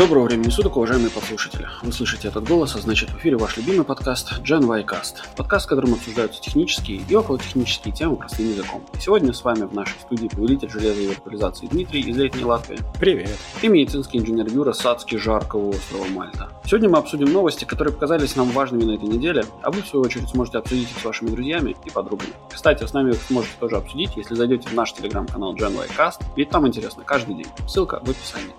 Доброго времени суток, уважаемые послушатели. Вы слышите этот голос, а значит в эфире ваш любимый подкаст Gen Y Cast. Подкаст, в котором обсуждаются технические и околотехнические темы простым языком. И сегодня с вами в нашей студии повелитель железной виртуализации Дмитрий из Летней Латвии. Привет. И медицинский инженер Юра Сацки жаркого острова Мальта. Сегодня мы обсудим новости, которые показались нам важными на этой неделе, а вы в свою очередь сможете обсудить их с вашими друзьями и подругами. Кстати, с нами вы сможете тоже обсудить, если зайдете в наш телеграм-канал Gen Y Cast, ведь там интересно каждый день. Ссылка в описании.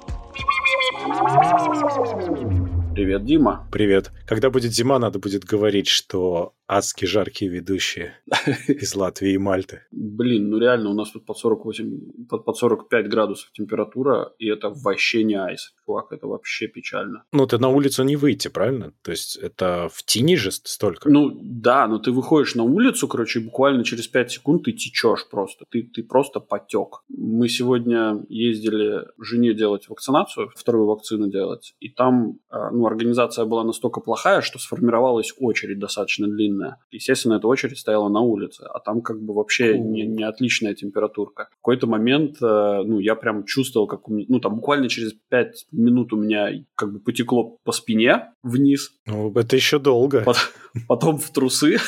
Привет, Дима. Привет. Когда будет зима, надо будет говорить, что адски жаркие ведущие из Латвии и Мальты. Блин, ну реально, у нас тут под 48, под, под 45 градусов температура, и это вообще не айс, чувак, это вообще печально. Ну, ты на улицу не выйти, правильно? То есть это в тени же столько? Ну, да, но ты выходишь на улицу, короче, буквально через 5 секунд ты течешь просто, ты, ты просто потек. Мы сегодня ездили жене делать вакцинацию, вторую вакцину делать, и там, а, ну, организация была настолько плохая, что сформировалась очередь достаточно длинная длинная. Естественно, эта очередь стояла на улице, а там как бы вообще не, не отличная температурка. В какой-то момент, э, ну, я прям чувствовал, как у меня, ну, там буквально через 5 минут у меня как бы потекло по спине вниз. Ну, это еще долго. Потом в трусы.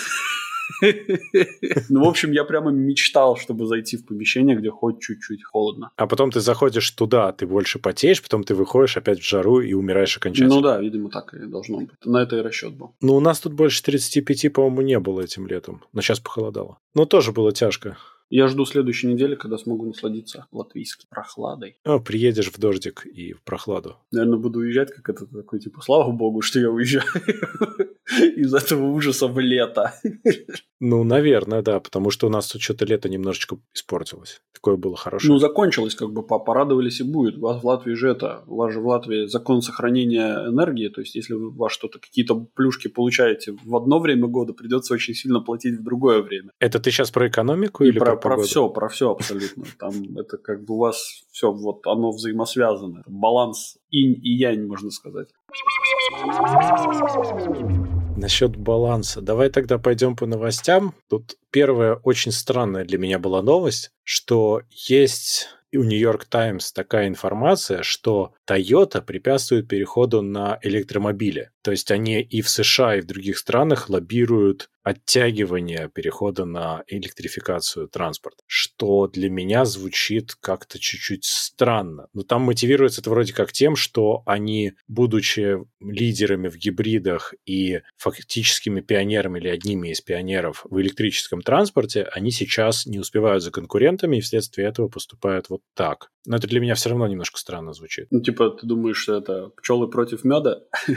Ну, в общем, я прямо мечтал, чтобы зайти в помещение, где хоть чуть-чуть холодно. А потом ты заходишь туда, ты больше потеешь, потом ты выходишь опять в жару и умираешь окончательно. Ну да, видимо, так и должно быть. На это и расчет был. Ну, у нас тут больше 35, по-моему, не было этим летом. Но сейчас похолодало. Но тоже было тяжко. Я жду следующей недели, когда смогу насладиться латвийской прохладой. О, приедешь в дождик и в прохладу. Наверное, буду уезжать, как это такой, типа, слава богу, что я уезжаю из этого ужаса в лето. Ну, наверное, да, потому что у нас тут что-то лето немножечко испортилось. Такое было хорошее. Ну, закончилось, как бы порадовались и будет. У вас в Латвии же это, у вас же в Латвии закон сохранения энергии, то есть если вы что-то, какие-то плюшки получаете в одно время года, придется очень сильно платить в другое время. Это ты сейчас про экономику и или про, про, про все, про все абсолютно. Там это как бы у вас все, вот оно взаимосвязано. Баланс инь и янь, можно сказать. Насчет баланса. Давай тогда пойдем по новостям. Тут первая очень странная для меня была новость, что есть у Нью-Йорк Таймс такая информация, что Toyota препятствует переходу на электромобили. То есть они и в США, и в других странах лоббируют оттягивание перехода на электрификацию транспорта, что для меня звучит как-то чуть-чуть странно. Но там мотивируется это вроде как тем, что они, будучи лидерами в гибридах и фактическими пионерами или одними из пионеров в электрическом транспорте, они сейчас не успевают за конкурентами и вследствие этого поступают вот так. Но это для меня все равно немножко странно звучит. Ну, типа, ты думаешь, что это пчелы против меда?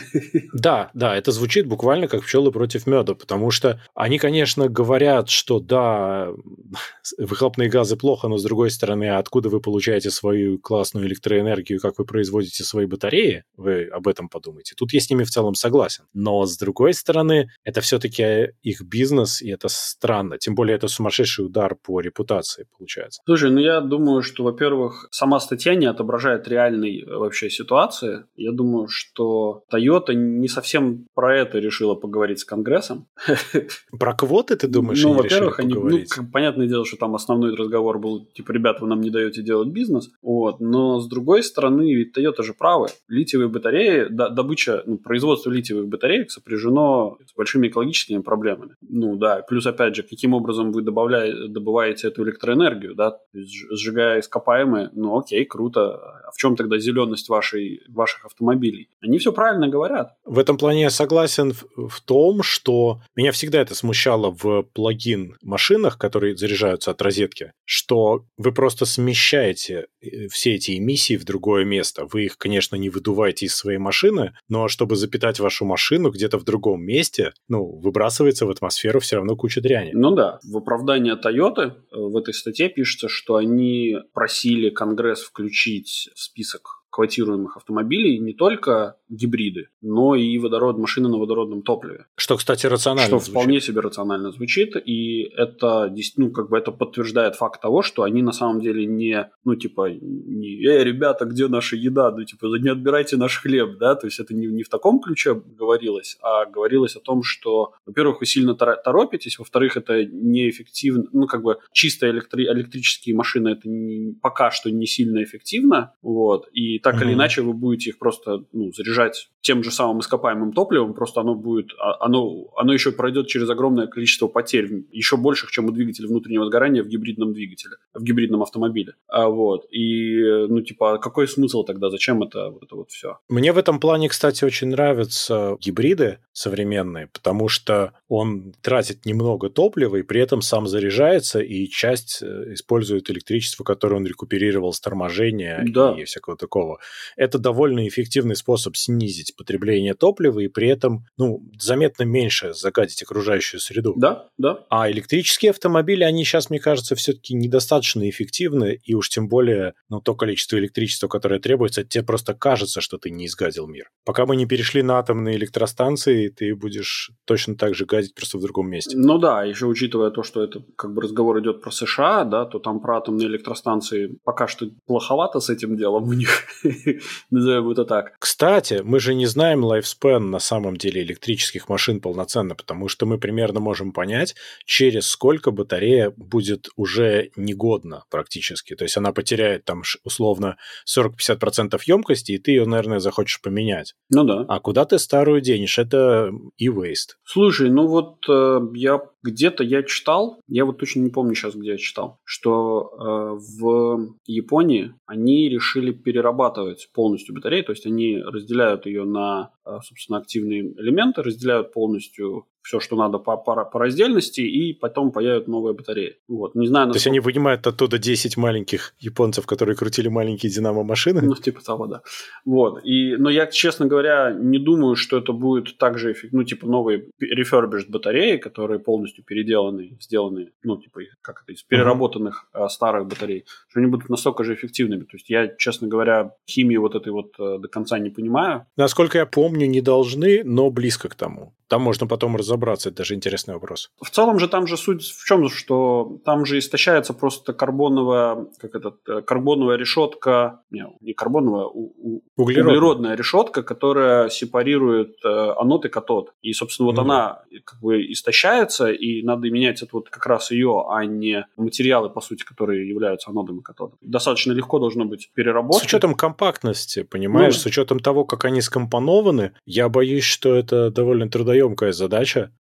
Да, да, это звучит буквально как пчелы против меда, потому что они, конечно, говорят, что да, выхлопные газы плохо, но с другой стороны, откуда вы получаете свою классную электроэнергию, как вы производите свои батареи, вы об этом подумайте. Тут я с ними в целом согласен. Но с другой стороны, это все-таки их бизнес, и это странно. Тем более, это сумасшедший удар по репутации получается. Слушай, ну я думаю, что, во-первых, сама статья не отображает реальной э, вообще ситуации. Я думаю, что Toyota не совсем про это решила поговорить с Конгрессом. Про квоты, ты думаешь, Ну, во-первых, они, ну, понятное дело, что там основной разговор был, типа, ребята, вы нам не даете делать бизнес, вот, но с другой стороны, ведь Toyota же правы. Литиевые батареи, добыча, ну, производство литиевых батареек сопряжено с большими экологическими проблемами. Ну, да, плюс, опять же, каким образом вы добавляете, добываете эту электроэнергию, да, сжигая ископаемые, ну, окей, круто, а в чем тогда зеленость вашей, ваших автомобилей? Они все правильно говорят. В этом плане я согласен в, в том, что меня всегда это смущало в плагин машинах, которые заряжаются от розетки, что вы просто смещаете э, все эти эмиссии в другое место. Вы их, конечно, не выдуваете из своей машины, но чтобы запитать вашу машину где-то в другом месте, ну, выбрасывается в атмосферу все равно куча дряни. Ну да, в оправдание Toyota э, в этой статье пишется, что они просили Конгресс включить в список эксплуатируемых автомобилей не только гибриды, но и водород, машины на водородном топливе. Что, кстати, рационально Что звучит. вполне себе рационально звучит, и это, ну, как бы это подтверждает факт того, что они на самом деле не, ну, типа, не, эй, ребята, где наша еда? Ну, типа, не отбирайте наш хлеб, да, то есть это не, не в таком ключе говорилось, а говорилось о том, что, во-первых, вы сильно торопитесь, во-вторых, это неэффективно, ну, как бы чисто электри- электрические машины это не, пока что не сильно эффективно, вот, и так mm-hmm. или иначе вы будете их просто ну, заряжать тем же самым ископаемым топливом, просто оно будет, а, оно, оно еще пройдет через огромное количество потерь, еще больших, чем у двигателя внутреннего сгорания в гибридном двигателе, в гибридном автомобиле. А, вот. И, ну, типа, какой смысл тогда? Зачем это вот это вот все? Мне в этом плане, кстати, очень нравятся гибриды современные, потому что он тратит немного топлива и при этом сам заряжается, и часть э, использует электричество, которое он рекуперировал с торможения да. и всякого такого. Это довольно эффективный способ снизить потребление топлива и при этом ну, заметно меньше загадить окружающую среду. Да, да. А электрические автомобили, они сейчас, мне кажется, все-таки недостаточно эффективны, и уж тем более ну, то количество электричества, которое требуется, тебе просто кажется, что ты не изгадил мир. Пока мы не перешли на атомные электростанции, ты будешь точно так же гадить просто в другом месте. Ну да, еще учитывая то, что это как бы разговор идет про США, да, то там про атомные электростанции пока что плоховато с этим делом у них, назовем это так. Кстати, мы же не знаем лайфспен на самом деле электрических машин полноценно, потому что мы примерно можем понять, через сколько батарея будет уже негодна практически. То есть она потеряет там условно 40-50% емкости, и ты ее, наверное, захочешь поменять. Ну да. А куда ты старую денешь? Это e-waste. Слушай, ну вот э, я где-то я читал, я вот точно не помню сейчас, где я читал, что э, в Японии они решили перерабатывать полностью батарею, то есть они разделяют ее на, э, собственно, активные элементы, разделяют полностью все, что надо по, по, по раздельности, и потом появятся новые батареи. Вот. Не знаю, насколько... То есть они вынимают оттуда 10 маленьких японцев, которые крутили маленькие динамо-машины? Ну, типа того, да. Вот. И, но я, честно говоря, не думаю, что это будет так же эффективно, ну, типа новые refurbished батареи, которые полностью переделаны, сделаны, ну, типа, как это, из переработанных uh-huh. старых батарей, что они будут настолько же эффективными. То есть я, честно говоря, химии вот этой вот э, до конца не понимаю. Насколько я помню, не должны, но близко к тому. Там можно потом разобраться, это даже интересный вопрос. В целом же там же суть в чем, что там же истощается просто карбоновая, как это, э, карбоновая решетка, не, не карбоновая, у, у, углеродная. углеродная решетка, которая сепарирует э, анод и катод. И, собственно, вот mm она как бы истощается, и надо менять это вот как раз ее, а не материалы, по сути, которые являются анодом и катодом. Достаточно легко должно быть переработать. С учетом компактности, понимаешь, ну, с учетом того, как они скомпонованы, я боюсь, что это довольно трудоемкая трудоемкая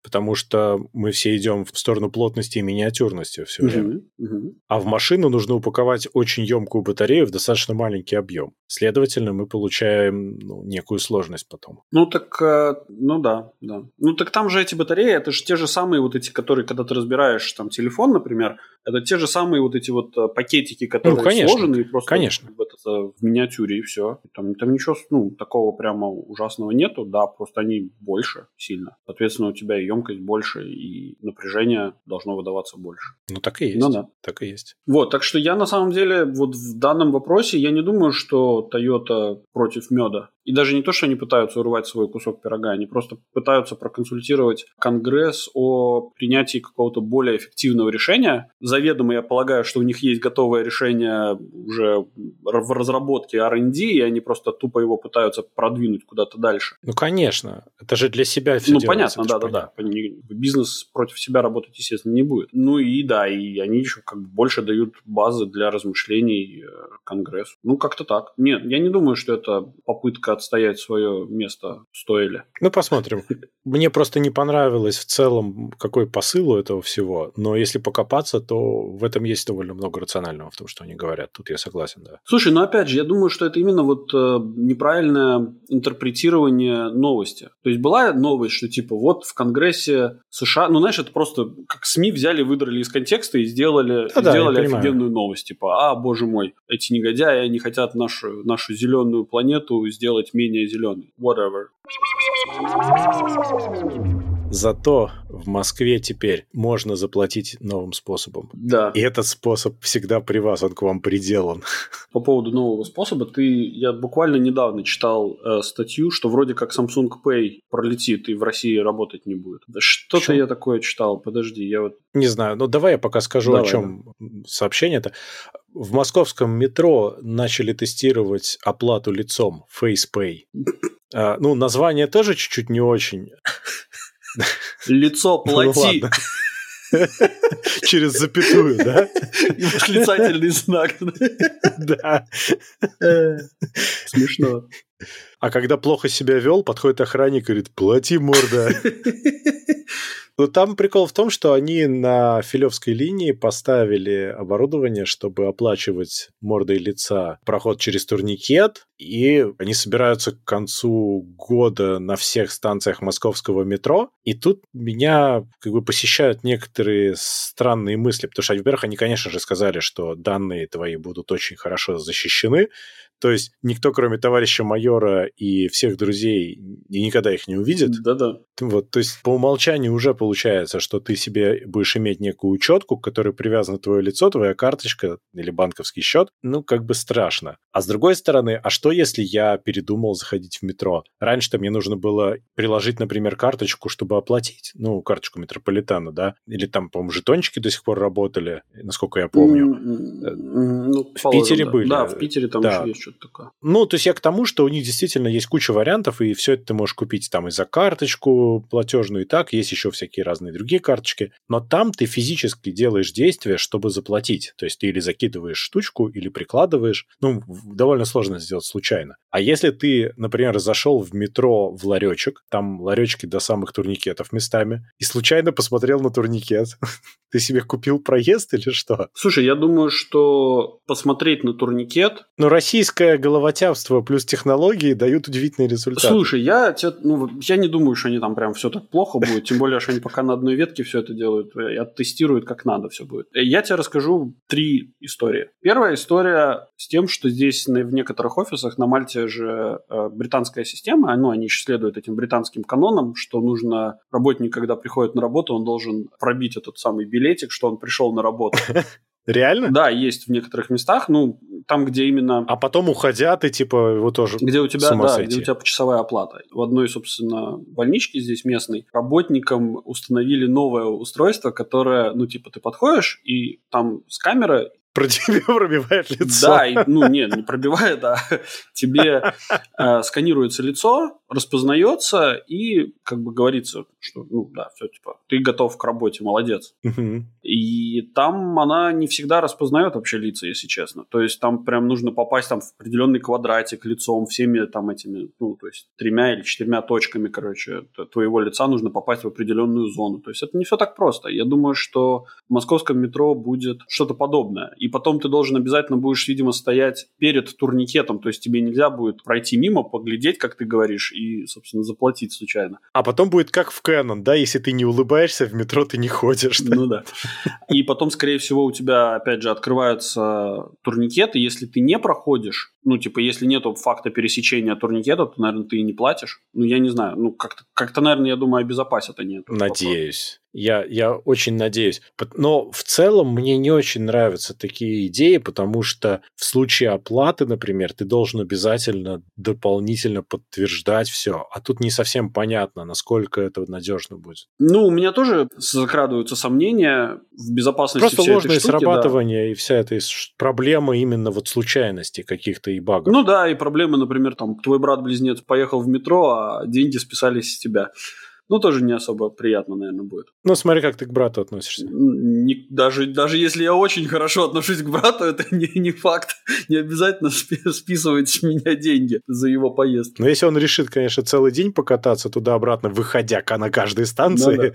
потому что мы все идем в сторону плотности и миниатюрности все время. Uh-huh, uh-huh. А в машину нужно упаковать очень емкую батарею в достаточно маленький объем. Следовательно, мы получаем ну, некую сложность потом. Ну так, э, ну да, да. Ну так там же эти батареи, это же те же самые вот эти, которые, когда ты разбираешь там телефон, например, это те же самые вот эти вот э, пакетики, которые ну, конечно, сложены и просто конечно. В, это, в миниатюре и все. Там, там ничего ну, такого прямо ужасного нету, да, просто они больше сильно. Соответственно, у тебя и емкость больше, и напряжение должно выдаваться больше. Ну так и есть. Ну да. Так и есть. Вот, так что я на самом деле вот в данном вопросе я не думаю, что Toyota против меда. И даже не то, что они пытаются урвать свой кусок пирога, они просто пытаются проконсультировать Конгресс о принятии какого-то более эффективного решения. Заведомо я полагаю, что у них есть готовое решение уже в разработке R&D, и они просто тупо его пытаются продвинуть куда-то дальше. Ну, конечно. Это же для себя все Ну, делается, понятно, да-да-да. Бизнес против себя работать, естественно, не будет. Ну и да, и они еще как бы больше дают базы для размышлений э, Конгрессу. Ну, как-то так. Нет, я не думаю, что это попытка отстоять свое место стоили. Ну, посмотрим. Мне просто не понравилось в целом, какой посыл у этого всего. Но если покопаться, то в этом есть довольно много рационального в том, что они говорят. Тут я согласен, да. Слушай, ну опять же, я думаю, что это именно вот э, неправильное интерпретирование новости. То есть была новость, что типа вот в Конгрессе США, ну знаешь, это просто как СМИ взяли, выдрали из контекста и сделали, да, сделали да, офигенную новость. Типа, а, боже мой, эти негодяи, они хотят нашу, нашу зеленую планету сделать менее зеленый. Whatever. Зато в Москве теперь можно заплатить новым способом. Да. И этот способ всегда при вас, он к вам приделан. По поводу нового способа, ты, я буквально недавно читал э, статью, что вроде как Samsung Pay пролетит и в России работать не будет. Что-то я такое читал, подожди, я вот... Не знаю, ну давай я пока скажу, давай, о чем да. сообщение-то. В московском метро начали тестировать оплату лицом FacePay. А, ну, название тоже чуть-чуть не очень. Лицо ну плати. Через запятую, да? И восклицательный знак. Да. Смешно. А когда плохо себя вел, подходит охранник и говорит, плати, морда. Ну, там прикол в том, что они на филевской линии поставили оборудование, чтобы оплачивать мордой лица проход через турникет, и они собираются к концу года на всех станциях московского метро, и тут меня как бы посещают некоторые странные мысли, потому что, во-первых, они, конечно же, сказали, что данные твои будут очень хорошо защищены, то есть никто, кроме товарища майора и всех друзей, никогда их не увидит. Да-да. Вот, то есть по умолчанию уже получается, что ты себе будешь иметь некую учетку, к которой привязано твое лицо, твоя карточка или банковский счет. Ну, как бы страшно. А с другой стороны, а что если я передумал заходить в метро? Раньше-то мне нужно было приложить, например, карточку, чтобы оплатить. Ну, карточку метрополитена, да? Или там, по-моему, жетончики до сих пор работали, насколько я помню. Ну, в Питере да. были. Да, в Питере там Да. еще есть что-то такое. Ну, то есть я к тому, что у них действительно есть куча вариантов, и все это ты можешь купить там и за карточку платежную, и так, есть еще всякие разные другие карточки. Но там ты физически делаешь действие, чтобы заплатить. То есть ты или закидываешь штучку, или прикладываешь. Ну, довольно сложно сделать случайно. А если ты, например, зашел в метро в ларечек, там ларечки до самых турникетов местами, и случайно посмотрел на турникет, ты себе купил проезд или что? Слушай, я думаю, что посмотреть на турникет... Ну, российское головотяпство плюс технологии дают удивительные результаты. Слушай, я, ну, я не думаю, что они там прям все так плохо будет, тем более, что они пока на одной ветке все это делают, и оттестируют как надо все будет. Э, Я тебе расскажу три истории. Первая история с тем, что здесь в некоторых офисах на Мальте же э, британская система, ну, они еще следуют этим британским канонам, что нужно работник, когда приходит на работу, он должен пробить этот самый билетик, что он пришел на работу. Реально? Да, есть в некоторых местах, ну, там, где именно... А потом уходя, ты типа его тоже Где у тебя, да, сойти. где у тебя почасовая оплата. В одной, собственно, больничке здесь местной работникам установили новое устройство, которое, ну, типа, ты подходишь, и там с камеры про тебя пробивает лицо. Да, и, ну нет, не пробивает, а тебе э, сканируется лицо, распознается и как бы говорится, что ну да, все типа ты готов к работе, молодец. И там она не всегда распознает вообще лица, если честно. То есть там прям нужно попасть там в определенный квадратик лицом, всеми там этими, ну, то есть тремя или четырьмя точками, короче, твоего лица нужно попасть в определенную зону. То есть это не все так просто. Я думаю, что в московском метро будет что-то подобное. И потом ты должен обязательно будешь, видимо, стоять перед турникетом. То есть тебе нельзя будет пройти мимо, поглядеть, как ты говоришь, и, собственно, заплатить случайно. А потом будет как в Canon, да, если ты не улыбаешься в метро, ты не ходишь. да? Ну да. И потом, скорее всего, у тебя, опять же, открываются турникеты. Если ты не проходишь, ну, типа, если нету факта пересечения турникета, то, наверное, ты и не платишь. Ну, я не знаю. Ну, как-то, как-то наверное, я думаю, обезопасят они. этот вопрос. Я, я очень надеюсь. Но в целом мне не очень нравятся такие идеи, потому что в случае оплаты, например, ты должен обязательно дополнительно подтверждать все. А тут не совсем понятно, насколько это надежно будет. Ну, у меня тоже закрадываются сомнения в безопасности Просто всей этой ложное штуки, да. срабатывание и вся эта проблема именно вот случайности каких-то и багов. Ну да, и проблемы, например, там, твой брат-близнец поехал в метро, а деньги списались с тебя. Ну, тоже не особо приятно, наверное, будет. Ну, смотри, как ты к брату относишься. Не- даже, даже если я очень хорошо отношусь к брату, это не, не факт. Не обязательно спи- списывать с меня деньги за его поездки. Но если он решит, конечно, целый день покататься туда-обратно, выходя на каждой станции, Ну да.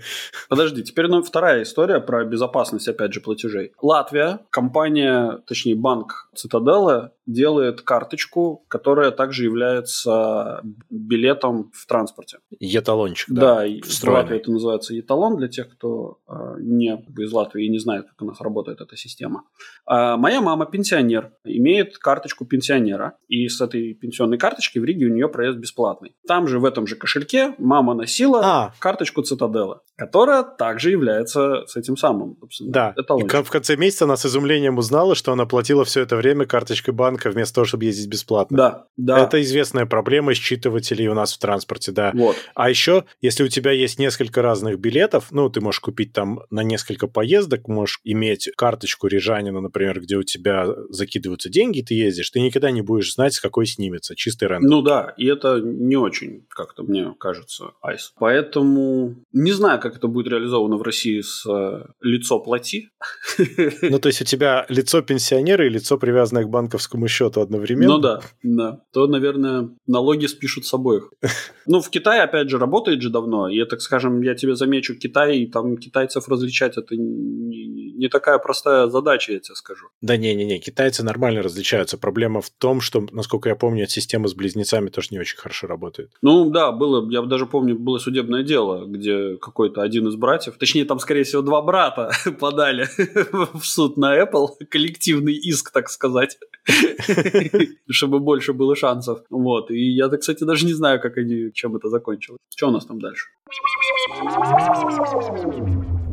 Подожди, теперь ну, вторая история про безопасность, опять же, платежей. Латвия, компания, точнее, банк Цитаделла делает карточку, которая также является билетом в транспорте. еталончик, Да, да, в. Латвии это называется еталон для тех, кто э, не из Латвии и не знает, как у нас работает эта система. А моя мама пенсионер, имеет карточку пенсионера, и с этой пенсионной карточки в Риге у нее проезд бесплатный. Там же в этом же кошельке мама носила А. карточку Цитадела, которая также является с этим самым, собственно, Да, и эталончиком. ко- в конце месяца она с изумлением узнала, что она платила все это время карточкой банка вместо того, чтобы ездить бесплатно. Да, да. Это известная проблема считывателей у нас в транспорте, да. Вот. А еще, если у тебя есть несколько разных билетов, ну, ты можешь купить там на несколько поездок, можешь иметь карточку рижанина, например, где у тебя закидываются деньги, ты ездишь, ты никогда не будешь знать, с какой снимется, чистый рендер. Ну да, и это не очень, как-то мне кажется, айс. Поэтому не знаю, как это будет реализовано в России с э, лицо плати. Ну, то есть у тебя лицо пенсионера и лицо, привязанное к банковскому счету одновременно? Ну да, да. То, наверное, налоги спишут с обоих. Ну, в Китае, опять же, работает же давно. И, так скажем, я тебе замечу, Китай, там китайцев различать это не, не такая простая задача, я тебе скажу. Да не-не-не, китайцы нормально различаются. Проблема в том, что, насколько я помню, система с близнецами тоже не очень хорошо работает. Ну да, было, я даже помню, было судебное дело, где какой-то один из братьев, точнее, там, скорее всего, два брата подали в суд на Apple, коллективный иск, так сказать, чтобы больше было шансов. Вот, и я, кстати, даже не знаю, как они, чем это закончилось. Что у нас там дальше?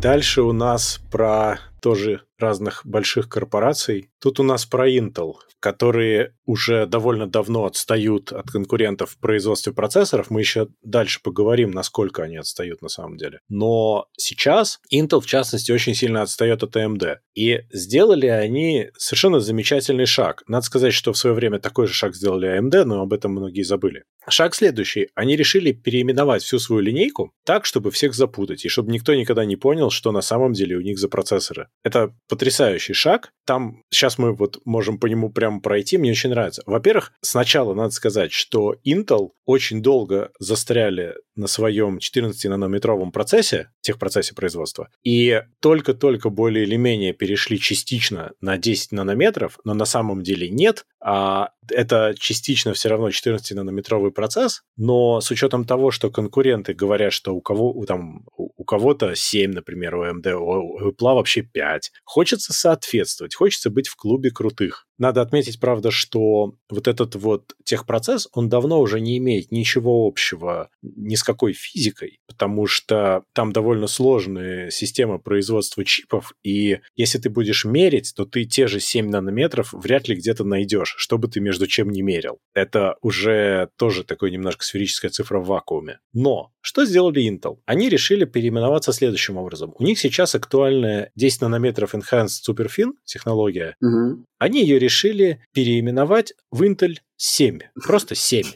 Дальше у нас про тоже разных больших корпораций. Тут у нас про Intel, которые уже довольно давно отстают от конкурентов в производстве процессоров. Мы еще дальше поговорим, насколько они отстают на самом деле. Но сейчас Intel, в частности, очень сильно отстает от AMD. И сделали они совершенно замечательный шаг. Надо сказать, что в свое время такой же шаг сделали AMD, но об этом многие забыли. Шаг следующий. Они решили переименовать всю свою линейку так, чтобы всех запутать, и чтобы никто никогда не понял, что на самом деле у них за процессоры. Это потрясающий шаг. Там сейчас мы вот можем по нему прямо пройти. Мне очень нравится. Во-первых, сначала надо сказать, что Intel очень долго застряли на своем 14-нанометровом процессе, техпроцессе производства, и только-только более или менее перешли частично на 10 нанометров, но на самом деле нет, а это частично все равно 14-нанометровый процесс, но с учетом того, что конкуренты говорят, что у кого у, там, кого-то 7, например, у AMD, у Apple вообще 5, хочется соответствовать, хочется быть в клубе крутых. Надо отметить, правда, что вот этот вот техпроцесс, он давно уже не имеет ничего общего ни с какой физикой, потому что там довольно сложная система производства чипов, и если ты будешь мерить, то ты те же 7 нанометров вряд ли где-то найдешь, чтобы ты между чем не мерил. Это уже тоже такой немножко сферическая цифра в вакууме. Но что сделали Intel? Они решили переименоваться следующим образом. У них сейчас актуальная 10 нанометров Enhanced SuperFin технология. Угу. Они ее решили переименовать в Intel 7. Просто 7.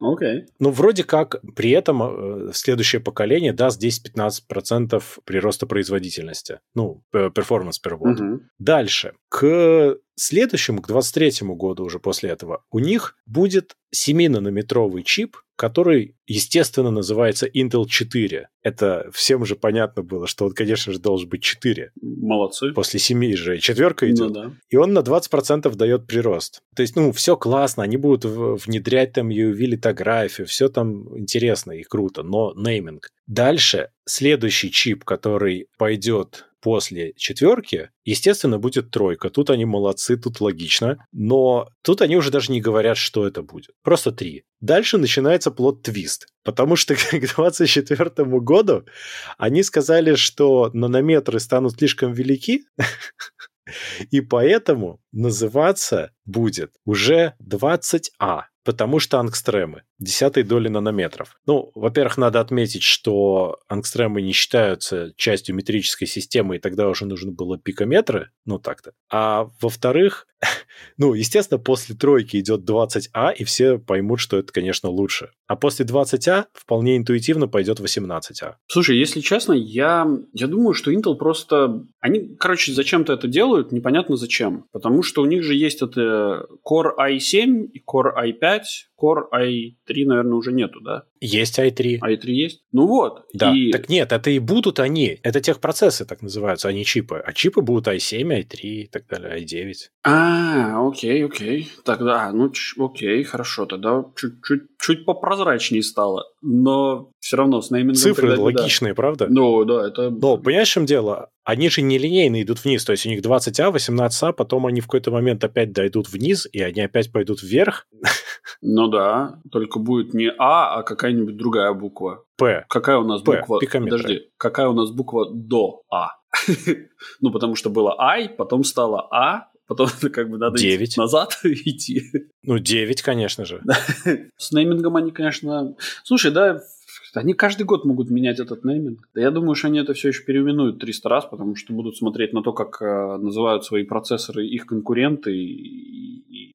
Окей. Okay. Ну, вроде как при этом э, следующее поколение даст 10-15% прироста производительности. Ну, performance per watt. Угу. Дальше. К следующему, к 23 году уже после этого, у них будет 7-нанометровый чип, который, естественно, называется Intel 4. Это всем же понятно было, что он, конечно же, должен быть 4. Молодцы. После 7 же четверка идет. Ну, да. И он на 20% дает прирост. То есть, ну, все классно, они будут внедрять там UV-литографию, все там интересно и круто, но нейминг. Дальше следующий чип, который пойдет после четверки, естественно, будет тройка. Тут они молодцы, тут логично. Но тут они уже даже не говорят, что это будет. Просто три. Дальше начинается плод-твист. Потому что к 24 году они сказали, что нанометры станут слишком велики, и поэтому называться будет уже 20А потому что ангстремы, десятой доли нанометров. Ну, во-первых, надо отметить, что ангстремы не считаются частью метрической системы, и тогда уже нужно было пикометры, ну так-то. А во-вторых, ну, естественно, после тройки идет 20А, и все поймут, что это, конечно, лучше. А после 20А вполне интуитивно пойдет 18А. Слушай, если честно, я, я думаю, что Intel просто... Они, короче, зачем-то это делают, непонятно зачем. Потому что у них же есть это Core i7 и Core i5, Core i3, наверное, уже нету, да? Есть i3. i3 есть? Ну вот. Да. И... Так нет, это и будут они. Это техпроцессы так называются, а не чипы. А чипы будут i7, i3 и так далее, i9. А, окей, окей. Тогда, ну, ч- окей, хорошо. Тогда чуть-чуть чуть попрозрачнее стало. Но все равно с неймингом... Цифры тогда, логичные, да. правда? Ну, да, это... Но, понимаешь, в чем дело? Они же нелинейно идут вниз. То есть у них 20А, 18А, потом они в какой-то момент опять дойдут вниз, и они опять пойдут вверх. Ну да, только будет не А, а какая-нибудь другая буква. П. Какая у нас П, буква? пикометры. Подожди, какая у нас буква до А? Ну, потому что было I, потом стало А, потом как бы надо Девять. идти назад идти. Ну, 9, конечно же. С неймингом они, конечно... Слушай, да, Они каждый год могут менять этот нейминг. Да я думаю, что они это все еще переименуют 300 раз, потому что будут смотреть на то, как э, называют свои процессоры их конкуренты и,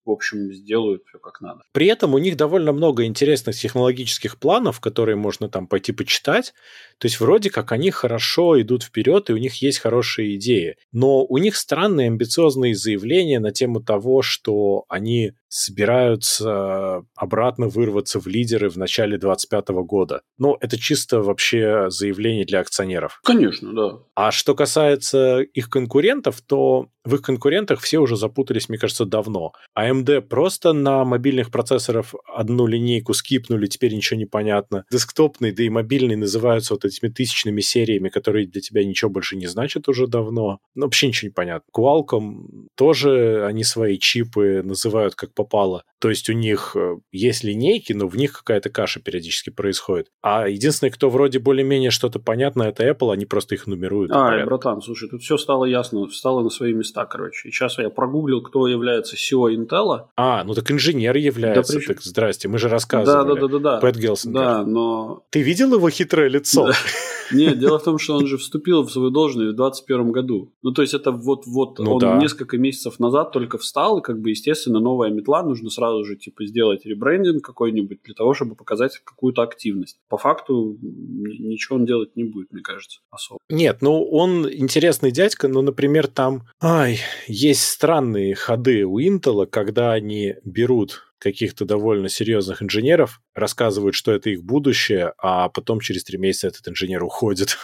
в общем, сделают все как надо. При этом у них довольно много интересных технологических планов, которые можно там пойти почитать. То есть вроде как они хорошо идут вперед, и у них есть хорошие идеи. Но у них странные амбициозные заявления на тему того, что они собираются обратно вырваться в лидеры в начале 2025 года. Ну, это чисто вообще заявление для акционеров. Конечно, да. А что касается их конкурентов, то в их конкурентах все уже запутались, мне кажется, давно. AMD просто на мобильных процессорах одну линейку скипнули, теперь ничего не понятно. Десктопный, да и мобильный называются вот этими тысячными сериями, которые для тебя ничего больше не значат уже давно. Ну, вообще ничего не понятно. Qualcomm тоже они свои чипы называют как попало. То есть у них э, есть линейки, но в них какая-то каша периодически происходит. А единственное, кто вроде более-менее что-то понятно, это Apple, они просто их нумеруют. А, братан, слушай, тут все стало ясно, встало на свои места, короче. И сейчас я прогуглил, кто является CEO Intel. А, ну так инженер является. Да, причем... Так, здрасте, мы же рассказывали. Да, да, да, да. да. Пэт Гелсингер. Да, но... Ты видел его хитрое лицо? Да. Нет, дело в том, что он же вступил в свою должность в 2021 году. Ну, то есть это вот-вот ну, он да. несколько месяцев назад только встал, и как бы, естественно, новая метла, нужно сразу же, типа, сделать ребрендинг какой-нибудь для того, чтобы показать какую-то активность. По факту ничего он делать не будет, мне кажется, особо. Нет, ну, он интересный дядька, но, например, там, ай, есть странные ходы у Intel, когда они берут каких-то довольно серьезных инженеров, рассказывают, что это их будущее, а потом через три месяца этот инженер уходит.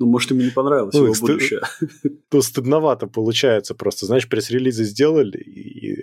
Ну, может, ему не понравилось ну, его стыд... будущее. То стыдновато получается просто. Знаешь, пресс-релизы сделали, и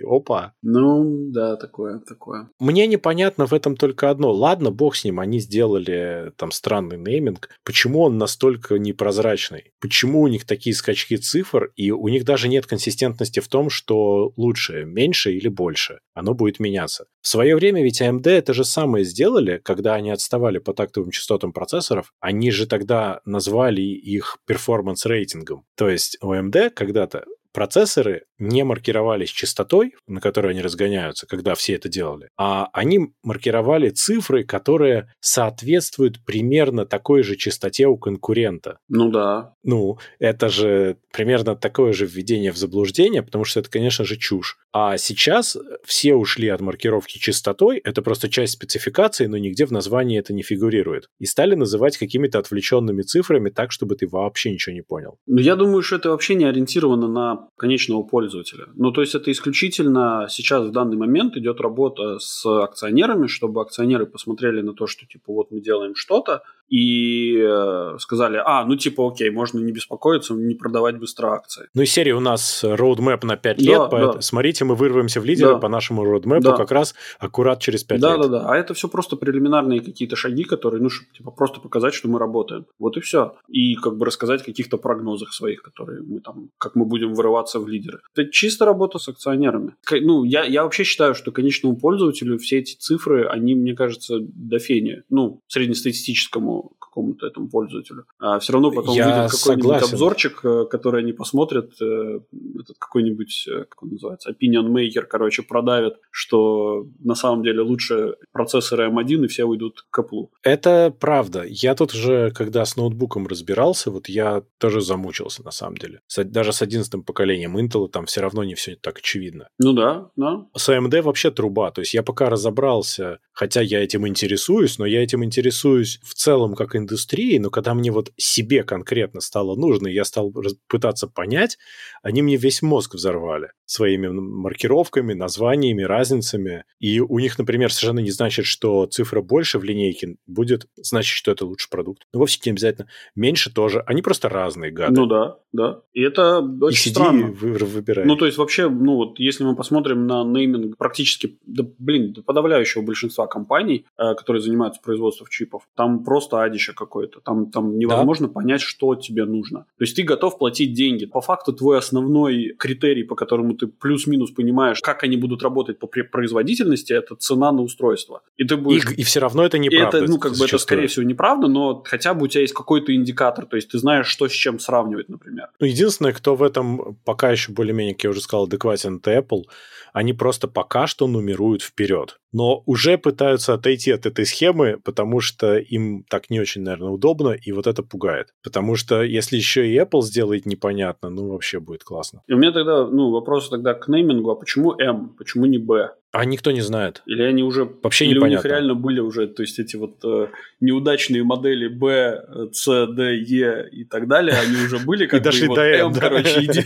опа. Ну, да, такое, такое. Мне непонятно в этом только одно. Ладно, бог с ним, они сделали там странный нейминг. Почему он настолько непрозрачный? Почему у них такие скачки цифр, и у них даже нет консистентности в том, что лучше, меньше или больше? Оно будет меняться. В свое время ведь AMD это же самое сделали, когда они отставали по тактовым частотам процессоров. Они же тогда назвали их перформанс-рейтингом. То есть у AMD когда-то процессоры не маркировались частотой, на которой они разгоняются, когда все это делали, а они маркировали цифры, которые соответствуют примерно такой же частоте у конкурента. Ну да. Ну, это же примерно такое же введение в заблуждение, потому что это, конечно же, чушь. А сейчас все ушли от маркировки частотой, это просто часть спецификации, но нигде в названии это не фигурирует. И стали называть какими-то отвлеченными цифрами так, чтобы ты вообще ничего не понял. Ну, я думаю, что это вообще не ориентировано на конечного пользователя. Ну, то есть это исключительно сейчас в данный момент идет работа с акционерами, чтобы акционеры посмотрели на то, что типа вот мы делаем что-то, и э, сказали, а, ну типа окей, можно не беспокоиться, не продавать быстро акции. Ну и серия у нас roadmap на 5 лет, да, поэтому, да. смотрите, мы вырвемся в лидеры да. по нашему roadmap да. как раз аккурат через 5 да, лет. Да, да, да. А это все просто прелиминарные какие-то шаги, которые, ну, чтобы типа, просто показать, что мы работаем. Вот и все. И как бы рассказать о каких-то прогнозах своих, которые мы там, как мы будем вырываться в лидеры. Это чисто работа с акционерами. Ну, я, я вообще считаю, что конечному пользователю все эти цифры, они, мне кажется, до фени. Ну, среднестатистическому какому-то этому пользователю. А все равно потом Я выйдет какой-нибудь обзорчик, э, который они посмотрят, э, этот какой-нибудь, э, как он называется, opinion maker, короче, продавит, что на самом деле лучше процессоры M1, и все уйдут к Apple. Это правда. Я тут уже, когда с ноутбуком разбирался, вот я тоже замучился на самом деле. Даже с 11 поколением Intel там все равно не все так очевидно. Ну да, да. С AMD вообще труба. То есть я пока разобрался, хотя я этим интересуюсь, но я этим интересуюсь в целом как индустрии, но когда мне вот себе конкретно стало нужно, я стал пытаться понять, они мне весь мозг взорвали своими маркировками, названиями, разницами. И у них, например, совершенно не значит, что цифра больше в линейке будет значит, что это лучший продукт. Ну, вовсе не обязательно. Меньше тоже. Они просто разные гады. Ну да, да. И это очень и сиди странно. И вы, выбирай. Ну, то есть вообще, ну вот, если мы посмотрим на нейминг практически, да, блин, подавляющего большинства компаний, э, которые занимаются производством чипов, там просто адище какое-то. Там, там невозможно да? понять, что тебе нужно. То есть ты готов платить деньги. По факту твой основной критерий, по которому ты плюс-минус понимаешь, как они будут работать по производительности, это цена на устройство. И ты будешь... И, и все равно это неправда. Это, ну, как бы это, скорее всего, неправда, но хотя бы у тебя есть какой-то индикатор, то есть ты знаешь, что с чем сравнивать, например. Ну, единственное, кто в этом пока еще более-менее, как я уже сказал, адекватен, это Apple. Они просто пока что нумеруют вперед. Но уже пытаются отойти от этой схемы, потому что им так не очень, наверное, удобно, и вот это пугает. Потому что если еще и Apple сделает непонятно, ну вообще будет классно. И у меня тогда, ну, вопрос тогда к неймингу, а почему M, почему не B? А никто не знает. Или они уже... Вообще или непонятно. у них реально были уже, то есть эти вот э, неудачные модели B, C, D, E и так далее, они уже были, как И дошли бы, и вот до M, M, да. короче, иди,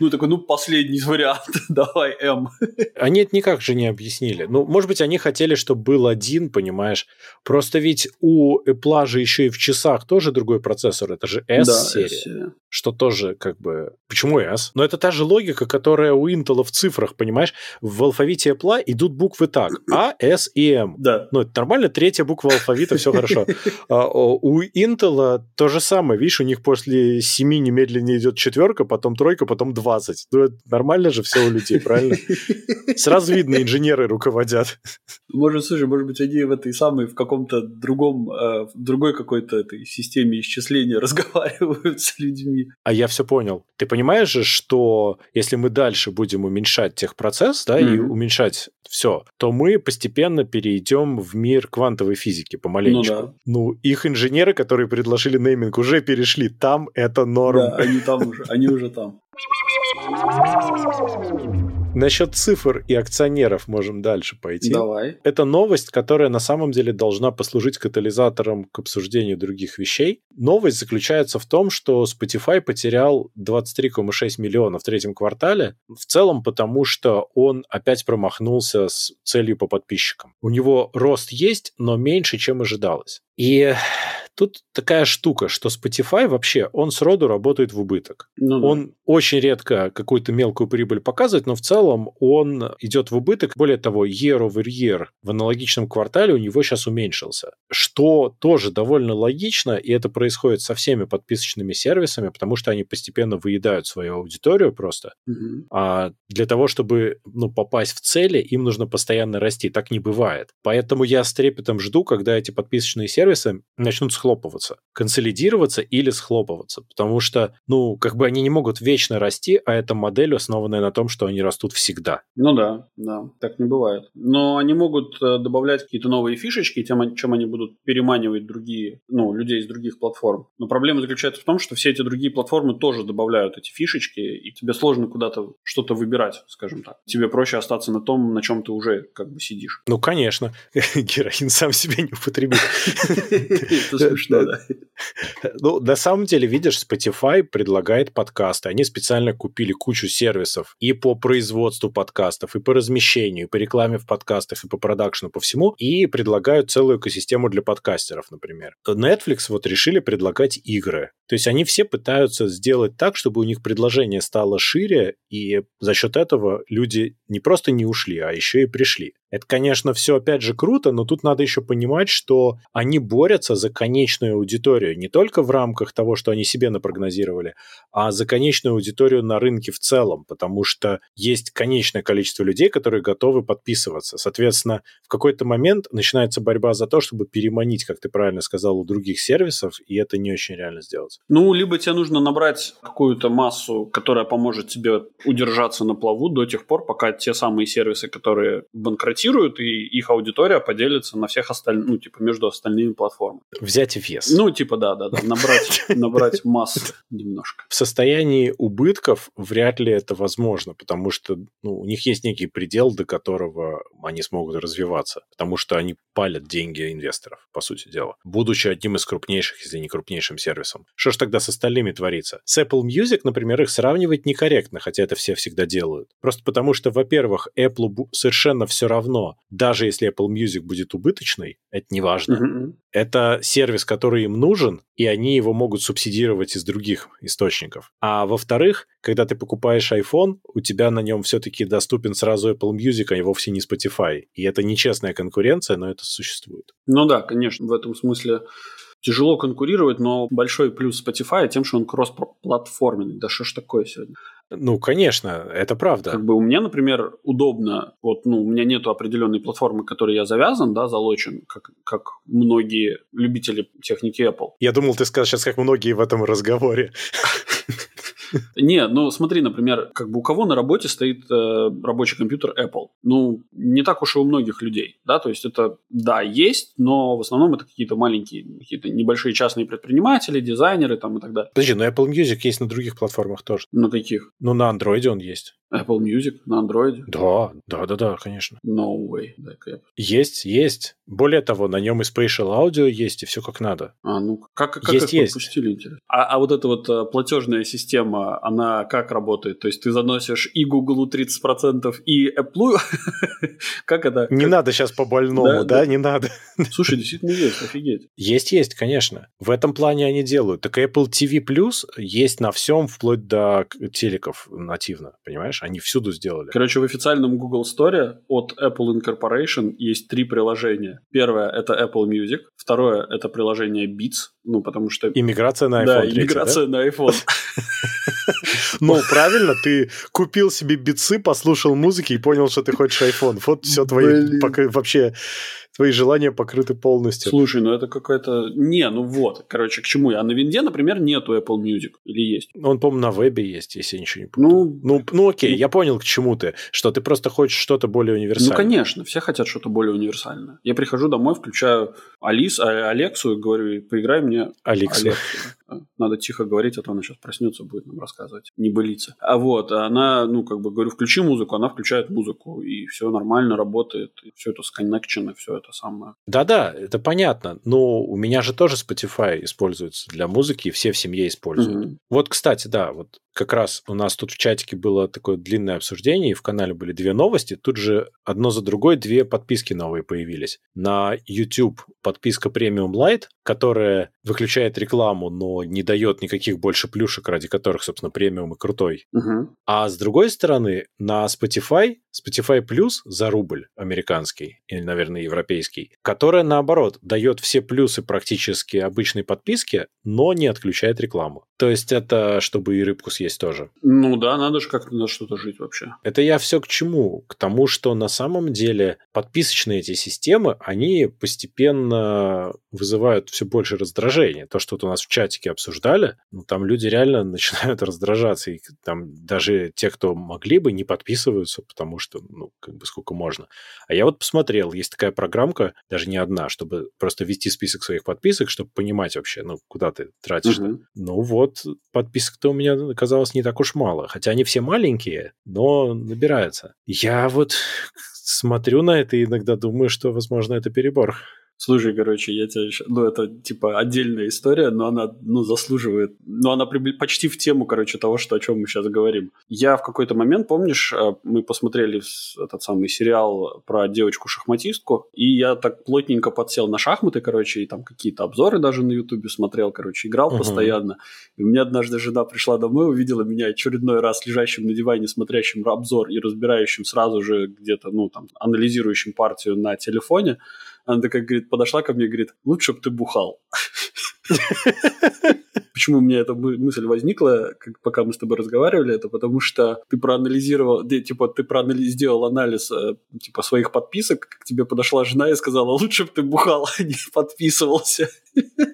ну, такой, ну, последний вариант, давай M. Они это никак же не объяснили. Ну, может быть, они хотели, чтобы был один, понимаешь. Просто ведь у Apple же еще и в часах тоже другой процессор. Это же S-серия. Что тоже как бы... Почему S? Но это та же логика, которая у Intel в цифрах, понимаешь? В алфавите Apple идут буквы так. А, S и M. Да. Ну, это нормально, третья буква алфавита, все хорошо. А, У Intel то же самое. Видишь, у них после 7 немедленно идет четверка, потом тройка, потом 20. Ну, это нормально же все у людей, правильно? Сразу видно, инженеры руководят. Может, слушай, может быть, они в этой самой, в каком-то другом, э, в другой какой-то этой системе исчисления разговаривают с людьми. А я все понял. Ты понимаешь же, что если мы дальше будем уменьшать техпроцесс, да, и Мгм. уменьшать все, то мы постепенно перейдем в мир квантовой физики помаленечку. Ну да. Ну, их инженеры, которые предложили нейминг, уже перешли. Там это норм. Да, они там уже, они уже там. Насчет цифр и акционеров можем дальше пойти. Давай. Это новость, которая на самом деле должна послужить катализатором к обсуждению других вещей. Новость заключается в том, что Spotify потерял 23,6 миллиона в третьем квартале, в целом потому, что он опять промахнулся с целью по подписчикам. У него рост есть, но меньше, чем ожидалось. И тут такая штука, что Spotify вообще, он сроду работает в убыток. Ну, да. Он очень редко какую-то мелкую прибыль показывает, но в целом он идет в убыток. Более того, year over year в аналогичном квартале у него сейчас уменьшился. Что тоже довольно логично, и это происходит со всеми подписочными сервисами, потому что они постепенно выедают свою аудиторию просто. Мгм. А для того, чтобы ну, попасть в цели, им нужно постоянно расти. Так не бывает. Поэтому я с трепетом жду, когда эти подписочные сервисы начнут схлопываться. Консолидироваться или схлопываться. Потому что, ну, как бы они не могут вечно расти, а эта модель основанная на том, что они растут всегда. Ну да, да, так не бывает. Но они могут э, добавлять какие-то новые фишечки, тем, чем они будут переманивать другие, ну, людей из других платформ. Но проблема заключается в том, что все эти другие платформы тоже добавляют эти фишечки, и тебе сложно куда-то что-то выбирать, скажем так. Тебе проще остаться на том, на чем ты уже как бы сидишь. Ну, конечно, героин сам себя не употребит. Смешно, да. Ну, на самом деле, видишь, Spotify предлагает подкасты. Они специально купили кучу сервисов и по производству подкастов, и по размещению, и по рекламе в подкастах, и по продакшну, по всему, и предлагают целую экосистему для подкастеров, например. Netflix вот решили предлагать игры. То есть они все пытаются сделать так, чтобы у них предложение стало шире, и за счет этого люди не просто не ушли, а еще и пришли. Это, конечно, все опять же круто, но тут надо еще понимать, что они борются за конечную аудиторию не только в рамках того, что они себе напрогнозировали, а за конечную аудиторию на рынке в целом, потому что есть конечное количество людей, которые готовы подписываться. Соответственно, в какой-то момент начинается борьба за то, чтобы переманить, как ты правильно сказал, у других сервисов, и это не очень реально сделать. Ну, либо тебе нужно набрать какую-то массу, которая поможет тебе удержаться на плаву до тех пор, пока те самые сервисы, которые банкротируют, и их аудитория поделится на всех остальных, ну, типа, между остальными платформами. Взять вес. Ну, типа, да, да, да, набрать, набрать массу немножко. в состоянии убытков вряд ли это возможно, потому что ну, у них есть некий предел, до которого они смогут развиваться, потому что они палят деньги инвесторов, по сути дела, будучи одним из крупнейших, если не крупнейшим сервисом. Что ж тогда с остальными творится? С Apple Music, например, их сравнивать некорректно, хотя это все всегда делают. Просто потому что, во-первых, Apple совершенно все равно, даже если Apple Music будет убыточный, это не важно. Мгм. Это сервис, который им нужен, и они его могут субсидировать из других источников. А во-вторых, когда ты покупаешь iPhone, у тебя на нем все-таки доступен сразу Apple Music, а вовсе не Spotify. И это нечестная конкуренция, но это существует. Ну да, конечно, в этом смысле тяжело конкурировать, но большой плюс Spotify тем, что он кросс-платформенный. Да что ж такое сегодня? Ну, конечно, это правда. Как бы у меня, например, удобно, вот, ну, у меня нету определенной платформы, к которой я завязан, да, залочен, как, как многие любители техники Apple. Я думал, ты скажешь сейчас, как многие в этом разговоре. Не, ну смотри, например, как бы у кого на работе стоит э, рабочий компьютер Apple? Ну, не так уж и у многих людей, да, то есть это, да, есть, но в основном это какие-то маленькие, какие-то небольшие частные предприниматели, дизайнеры там и так далее. Подожди, но Apple Music есть на других платформах тоже. На каких? Ну, на Android он есть. Apple Music на Android? Да, да, да, да, конечно. No way. Я... Есть, есть. Более того, на нем и Spatial Audio есть, и все как надо. А, ну, как, как Есть, их есть. подпустили, интересно? А, а вот эта вот э, платежная система, она как работает? То есть ты заносишь и Google 30%, и Apple? Как это? Не Как- надо сейчас по больному, Да, да, да. не надо. Слушай, действительно есть, офигеть. Есть, есть, конечно. В этом плане они делают. Так Apple TV Plus есть на всем, вплоть до телеков нативно, понимаешь? Они всюду сделали. Короче, в официальном Google Store от Apple Incorporation есть три приложения. Первое — это Apple Music. Второе — это приложение Beats, ну, потому что... Иммиграция на iPhone да, 3, иммиграция на iPhone. Ну, правильно, ты купил себе бицы, послушал музыки и понял, что ты хочешь iPhone. Вот все твои пока- вообще твои желания покрыты полностью. Слушай, ну это какая-то... Не, ну вот, короче, к чему я? А на винде, например, нету Apple Music. Или есть? Он, по-моему, на вебе есть, если я ничего не путаю. Ну, Ну, ну окей, ну- я понял, к чему ты. Что ты просто хочешь что-то более ну, универсальное. конечно, все хотят что-то более универсальное. Я прихожу домой, включаю Алис, а, Алексу и говорю, поиграй мне Алексу. Алексу. Надо тихо говорить, а то она сейчас проснется, будет нам рассказывать. Не былиться. А вот, она, ну, как бы говорю, включи музыку, она включает музыку, и все нормально работает, и все это сконнекчено, все это самое. Да-да, это понятно. Но у меня же тоже Spotify используется для музыки, и все в семье используют. Мгм. Вот, кстати, да, вот как раз у нас тут в чатике было такое длинное обсуждение, и в канале были две новости. Тут же одно за другой две подписки новые появились. На YouTube подписка Premium Lite, которая выключает рекламу, но не дает никаких больше плюшек, ради которых, собственно, премиум и крутой. Мгм. А с другой стороны, на Spotify, Spotify Plus за рубль американский, или, наверное, европейский, которая, наоборот, дает все плюсы практически обычной подписки, но не отключает рекламу. То есть это чтобы и рыбку съесть тоже. Ну да, надо же как-то на что-то жить вообще. Это я все к чему? К тому, что на самом деле подписочные эти системы, они постепенно вызывают все больше раздражения. То, что вот у нас в чатике обсуждали, ну, там люди реально начинают раздражаться. И там даже те, кто могли бы, не подписываются, потому что, ну, как бы сколько можно. А я вот посмотрел, есть такая программка, даже не одна, чтобы просто вести список своих подписок, чтобы понимать вообще, ну, куда ты тратишь. Мгм. Ну вот, подписок-то у меня оказалось не так уж мало. Хотя они все маленькие, но набираются. Я вот смотрю на это и иногда думаю, что, возможно, это перебор. Слушай, короче, я тебя еще... Ну, это, типа, отдельная история, но она, ну, заслуживает... Ну, она прибли- почти в тему, короче, того, что, о чем мы сейчас говорим. Я в какой-то момент, помнишь, э, мы посмотрели этот самый сериал про девочку-шахматистку, и я так плотненько подсел на шахматы, короче, и там какие-то обзоры даже на Ютубе смотрел, короче, играл Мгм. постоянно. И у меня однажды жена пришла домой, увидела меня очередной раз лежащим на диване, смотрящим обзор и разбирающим сразу же где-то, ну, там, анализирующим партию на телефоне. Она такая, говорит, подошла ко мне говорит, лучше бы ты бухал. Почему у меня эта мы- мысль возникла, как, пока мы с тобой разговаривали, это потому что ты проанализировал, ты, типа, ты проанали- сделал анализ э, типа своих подписок, как тебе подошла жена и сказала, лучше бы ты бухал, а не подписывался.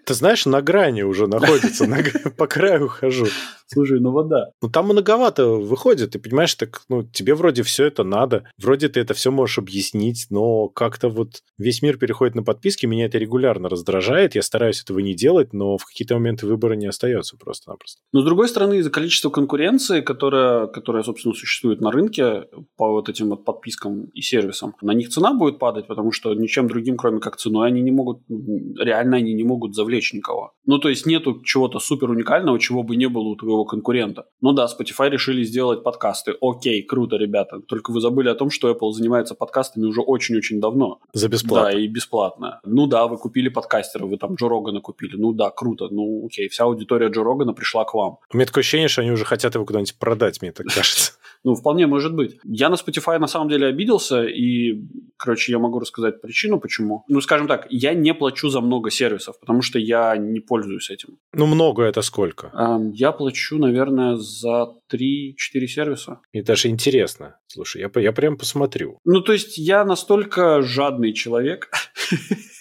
Ты знаешь, на грани уже находится, на по краю хожу. Слушай, ну вода. Ну, там многовато выходит, ты понимаешь, так, ну, тебе вроде все это надо, вроде ты это все можешь объяснить, но как-то вот весь мир переходит на подписки, меня это регулярно раздражает, я стараюсь этого не делать, но в какие-то моменты выбора не остается просто-напросто. Но, с другой стороны, из-за количества конкуренции, которая, которая, собственно, существует на рынке по вот этим вот подпискам и сервисам, на них цена будет падать, потому что ничем другим, кроме как ценой, они не могут, реально они не могут завлечь никого. Ну, то есть, нету чего-то супер уникального, чего бы не было у твоего конкурента. Ну да, Spotify решили сделать подкасты. Окей, круто, ребята. Только вы забыли о том, что Apple занимается подкастами уже очень-очень давно. За бесплатно. Да, и бесплатно. Ну да, вы купили подкастера, вы там Джо Рогана купили. Ну да, круто. Ну окей, вся аудитория Джо Рогана пришла к вам. У меня такое ощущение, что они уже хотят его куда-нибудь продать, мне так кажется. Ну, вполне может быть. Я на Spotify на самом деле обиделся, и, короче, я могу рассказать причину, почему. Ну, скажем так, я не плачу за много сервисов, потому что я не пользуюсь этим. Ну, много это сколько? Эм, Я плачу, наверное, за 3-4 сервиса. Мне даже интересно. Слушай, я, я прям посмотрю. Ну, то есть я настолько жадный человек,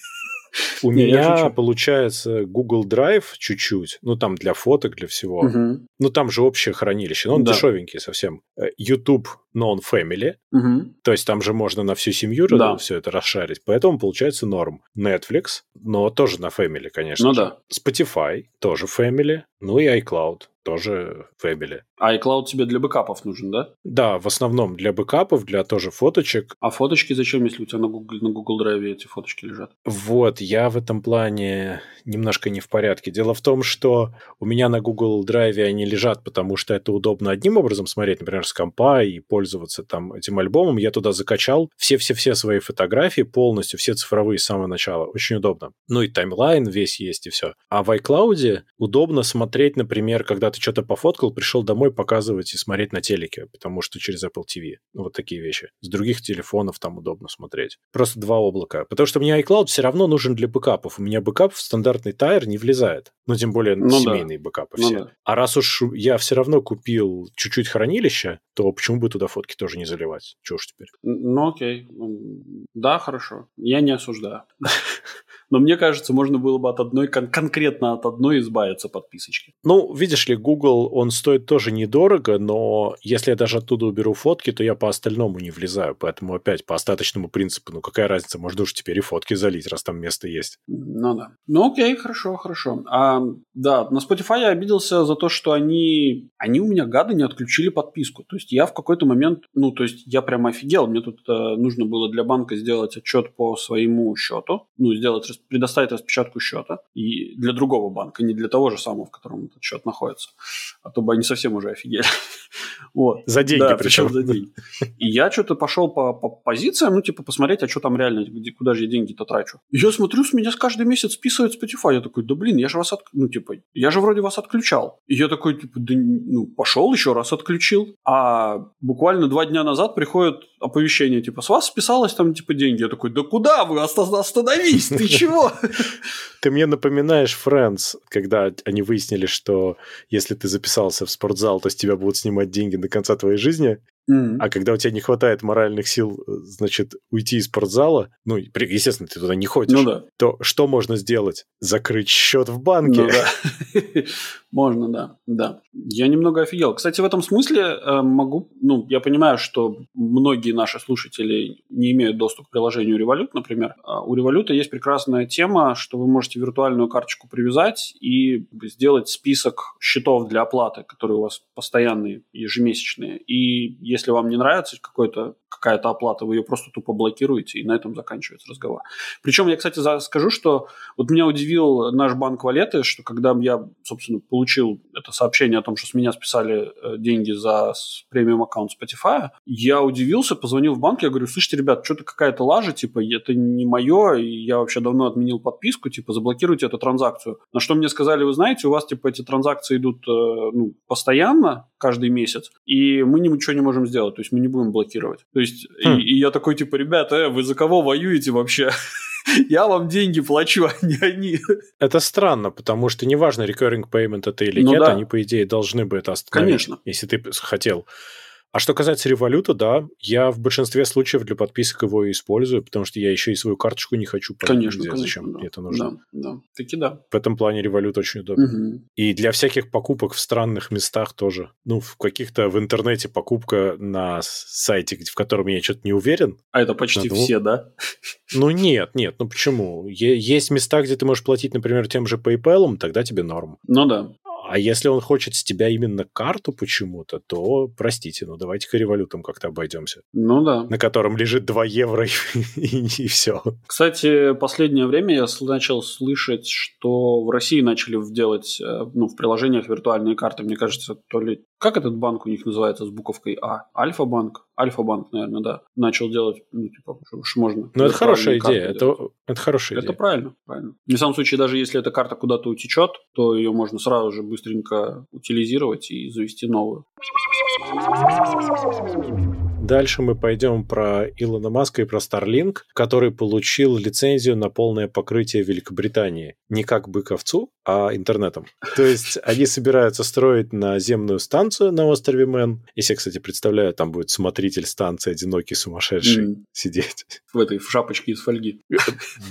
У меня получается Google Drive чуть-чуть, ну там для фоток, для всего. Ну там же общее хранилище, но он дешевенький совсем. Э, YouTube non-family, то есть там же можно на всю семью все это расшарить, поэтому получается норм. Netflix, но тоже на family, конечно. Ну да. Spotify тоже family, ну и iCloud тоже Family. А iCloud тебе для бэкапов нужен, да? Да, в основном для бэкапов, для тоже фоточек. А фоточки зачем, если у тебя на Google, на Google Drive эти фоточки лежат? Вот, я в этом плане немножко не в порядке. Дело в том, что у меня на Google Drive они лежат, потому что это удобно одним образом смотреть, например, с компа и пользоваться там этим альбомом. Я туда закачал все-все-все свои фотографии полностью, все цифровые с самого начала. Очень удобно. Ну и timeline весь есть и все. А в iCloud удобно смотреть, например, когда ты что-то пофоткал, пришел домой показывать и смотреть на телеке, потому что через Apple TV. Ну, вот такие вещи. С других телефонов там удобно смотреть. Просто два облака. Потому что мне iCloud все равно нужен для бэкапов. У меня бэкап в стандартный tier не влезает. Ну, тем более ну, семейные да. бэкапы ну, все. Да. А раз уж я все равно купил чуть-чуть хранилища, то почему бы туда фотки тоже не заливать? Чего ж теперь? Ну, окей. Да, хорошо. Я не осуждаю. Но мне кажется, можно было бы от одной, кон- конкретно от одной избавиться подписочки. Ну, видишь ли, Google, он стоит тоже недорого, но если я даже оттуда уберу фотки, то я по остальному не влезаю. Поэтому опять по остаточному принципу, ну какая разница, можно уж теперь и фотки залить, раз там место есть. Ну да. Ну окей, хорошо, хорошо. А, да, на Spotify я обиделся за то, что они, они у меня, гады, не отключили подписку. То есть я в какой-то момент, ну то есть я прямо офигел. Мне тут э, нужно было для банка сделать отчет по своему счету, ну сделать предоставить распечатку счета и для другого банка, не для того же самого, в котором этот счет находится. А то бы они совсем уже офигели. Вот. За деньги да, причем. за деньги. И я что-то пошел по, по позициям, ну, типа, посмотреть, а что там реально, где, куда же я деньги-то трачу. И я смотрю, с меня каждый месяц списывает Spotify. Я такой, да блин, я же вас, от... ну, типа, я же вроде вас отключал. И я такой, типа, да, ну, пошел еще раз отключил. А буквально два дня назад приходит оповещение, типа, с вас списалось там, типа, деньги. Я такой, да куда вы? Остановись, ты чего? Ты мне напоминаешь Friends, когда они выяснили, что если ты записался в спортзал, то с тебя будут снимать деньги до конца твоей жизни. Mm-hmm. А когда у тебя не хватает моральных сил, значит, уйти из спортзала, ну, естественно, ты туда не ходишь, ну, да. то что можно сделать? Закрыть счет в банке. Ну, да. Можно, да, да. Я немного офигел. Кстати, в этом смысле э, могу, ну, я понимаю, что многие наши слушатели не имеют доступ к приложению Revolut, например. А у Revolut есть прекрасная тема, что вы можете виртуальную карточку привязать и сделать список счетов для оплаты, которые у вас постоянные, ежемесячные. И если вам не нравится какой-то какая-то оплата, вы ее просто тупо блокируете, и на этом заканчивается разговор. Причем я, кстати, скажу, что вот меня удивил наш банк Валеты, что когда я, собственно, получил это сообщение о том, что с меня списали э, деньги за премиум аккаунт Spotify, я удивился, позвонил в банк, я говорю, слышите, ребят, что-то какая-то лажа, типа, это не мое, и я вообще давно отменил подписку, типа, заблокируйте эту транзакцию. На что мне сказали, вы знаете, у вас, типа, эти транзакции идут э, ну, постоянно, каждый месяц, и мы ничего не можем сделать, то есть мы не будем блокировать. То есть, хм. и, и я такой, типа, ребята, э, вы за кого воюете вообще? Я вам деньги плачу, а не они. Это странно, потому что неважно, recurring payment это или ну, нет, да. они, по идее, должны бы это остановить. Конечно. Если ты хотел а что касается революта, да, я в большинстве случаев для подписок его использую, потому что я еще и свою карточку не хочу конечно, где, конечно, зачем да. мне это нужно. Да, да, таки да. В этом плане револют очень удобен. Угу. И для всяких покупок в странных местах тоже. Ну, в каких-то в интернете покупка на сайте, в котором я что-то не уверен. А это почти ну, все, да? Ну, нет, нет, ну почему? Есть места, где ты можешь платить, например, тем же PayPal, тогда тебе норм. Ну да. А если он хочет с тебя именно карту почему-то, то, простите, ну давайте-ка револютом как-то обойдемся. Ну да. На котором лежит 2 евро и, и, и все. Кстати, последнее время я начал слышать, что в России начали делать э, ну, в приложениях виртуальные карты. Мне кажется, то ли... Как этот банк у них называется с буковкой А? Альфа-банк? Альфа-банк, наверное, да. Начал делать, ну, типа, что можно. Ну, это хорошая идея. Это, это хорошая идея. Это правильно, правильно. В самом случае, даже если эта карта куда-то утечет, то ее можно сразу же быстренько утилизировать и завести новую. Дальше мы пойдем про Илона Маска и про Starlink, который получил лицензию на полное покрытие Великобритании. Не как быковцу, а интернетом. То есть они собираются строить наземную станцию на острове Мэн. Если, кстати, представляю, там будет смотритель станции одинокий сумасшедший mm. сидеть. В этой в шапочке из фольги.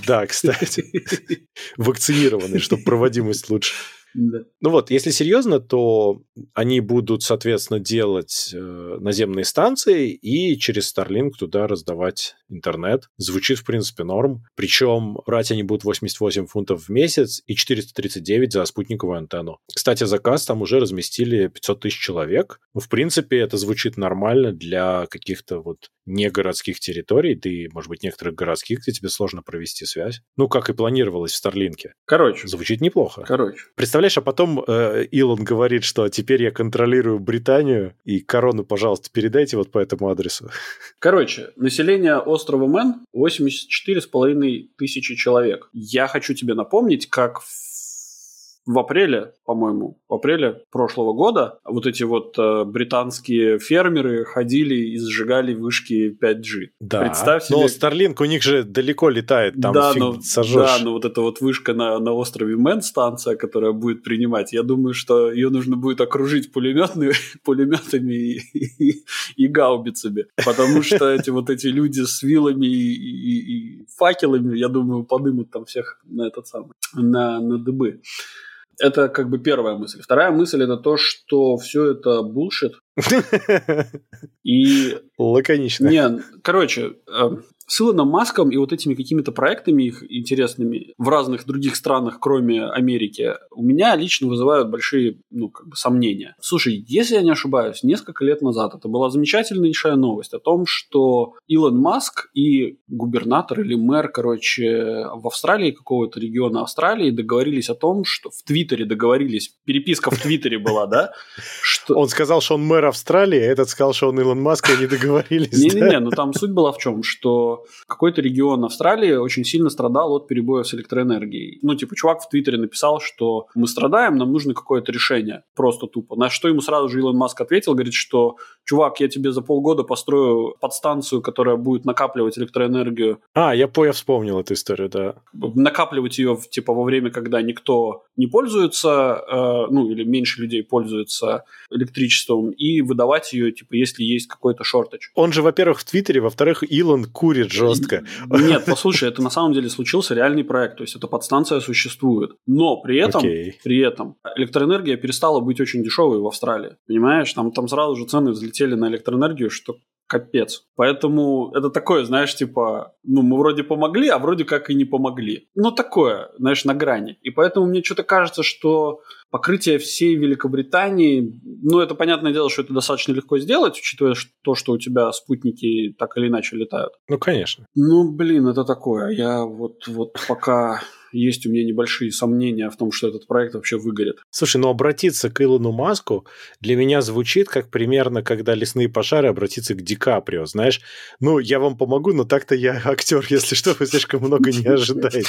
Да, кстати. Вакцинированный, чтобы проводимость лучше. Да. Ну вот, если серьезно, то они будут, соответственно, делать э, наземные станции и через Starlink туда раздавать интернет. Звучит, в принципе, норм. Причем брать они будут 88 фунтов в месяц и 439 за спутниковую антенну. Кстати, заказ там уже разместили 500 тысяч человек. Ну, в принципе, это звучит нормально для каких-то вот не городских территорий, да и, может быть, некоторых городских, где тебе сложно провести связь. Ну, как и планировалось в Старлинке. Короче. Звучит неплохо. Короче. Представляешь, а потом э, Илон говорит, что теперь я контролирую Британию, и корону, пожалуйста, передайте вот по этому адресу. Короче, население острова Мэн 84,5 тысячи человек. Я хочу тебе напомнить, как в в апреле, по-моему, в апреле прошлого года вот эти вот э, британские фермеры ходили и сжигали вышки 5G. Да, Представь себе... но Starlink у них же далеко летает, там да, фиг но, сожжешь. Да, но вот эта вот вышка на, на острове Мэн, станция, которая будет принимать, я думаю, что ее нужно будет окружить пулеметами, пулеметами и, и, и гаубицами, потому что эти вот эти люди с вилами и, и, и факелами, я думаю, подымут там всех на этот самый, на, на дыбы. Это как бы первая мысль. Вторая мысль это то, что все это булшит. И... Лаконично. Не, короче, эм, с Илоном Маском и вот этими какими-то проектами их интересными в разных других странах, кроме Америки, у меня лично вызывают большие, ну, как бы сомнения. Слушай, если я не ошибаюсь, несколько лет назад это была замечательнейшая новость о том, что Илон Маск и губернатор или мэр, короче, в Австралии, какого-то региона Австралии договорились о том, что в Твиттере договорились, переписка в Твиттере была, да? Он сказал, что он мэр Австралии, а этот сказал, что он Илон Маск, и они договорились. Не-не-не, но там суть была в чем, что какой-то регион Австралии очень сильно страдал от перебоев с электроэнергией. Ну, типа, чувак в Твиттере написал, что мы страдаем, нам нужно какое-то решение. Просто тупо. На что ему сразу же Илон Маск ответил, говорит, что чувак, я тебе за полгода построю подстанцию, которая будет накапливать электроэнергию. А, я, я вспомнил эту историю, да. Накапливать ее, типа, во время, когда никто не пользуется, э, ну, или меньше людей пользуются электричеством, и выдавать ее, типа, если есть какой-то шортач. Он же, во-первых, в Твиттере, во-вторых, Илон курит жестко. Нет, послушай, это на самом деле случился реальный проект, то есть эта подстанция существует. Но при этом, okay. при этом электроэнергия перестала быть очень дешевой в Австралии. Понимаешь, там, там сразу же цены взлетели на электроэнергию, что капец. Поэтому это такое, знаешь, типа, ну, мы вроде помогли, а вроде как и не помогли. Ну, такое, знаешь, на грани. И поэтому мне что-то кажется, что покрытие всей Великобритании, ну, это понятное дело, что это достаточно легко сделать, учитывая то, что у тебя спутники так или иначе летают. Ну, конечно. Ну, блин, это такое. Я вот, вот пока есть у меня небольшие сомнения в том, что этот проект вообще выгорит. Слушай, ну обратиться к Илону Маску для меня звучит как примерно, когда лесные пожары обратиться к Ди Каприо, знаешь. Ну, я вам помогу, но так-то я актер, если что, вы слишком много не ожидаете.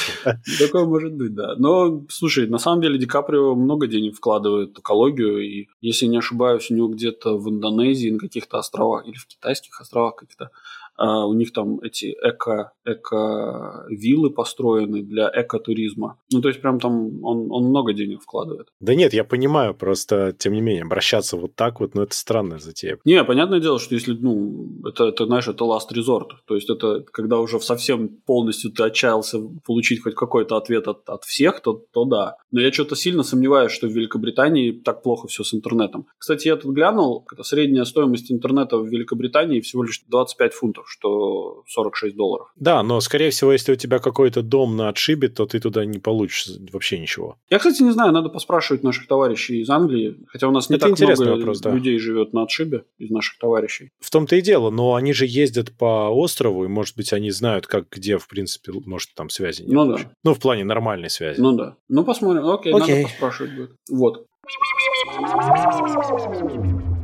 Такое может быть, да. Но, слушай, на самом деле Ди Каприо много денег вкладывает в экологию, и, если не ошибаюсь, у него где-то в Индонезии на каких-то островах, или в китайских островах каких-то а у них там эти эко, эко-виллы построены для экотуризма. Ну, то есть, прям там он, он много денег вкладывает. Да нет, я понимаю, просто, тем не менее, обращаться вот так вот, ну, это странная затея. Не, понятное дело, что если, ну, это, это знаешь, это last resort. То есть, это когда уже совсем полностью ты отчаялся получить хоть какой-то ответ от, от всех, то, то да. Но я что-то сильно сомневаюсь, что в Великобритании так плохо все с интернетом. Кстати, я тут глянул, средняя стоимость интернета в Великобритании всего лишь 25 фунтов что 46 долларов. Да, но, скорее всего, если у тебя какой-то дом на отшибе, то ты туда не получишь вообще ничего. Я, кстати, не знаю, надо поспрашивать наших товарищей из Англии, хотя у нас не Это так много вопрос, да. людей живет на отшибе из наших товарищей. В том-то и дело, но они же ездят по острову, и, может быть, они знают, как, где, в принципе, может, там связи нет. Ну вообще. да. Ну, в плане нормальной связи. Ну да. Ну, посмотрим. Окей, Окей. надо поспрашивать будет. Вот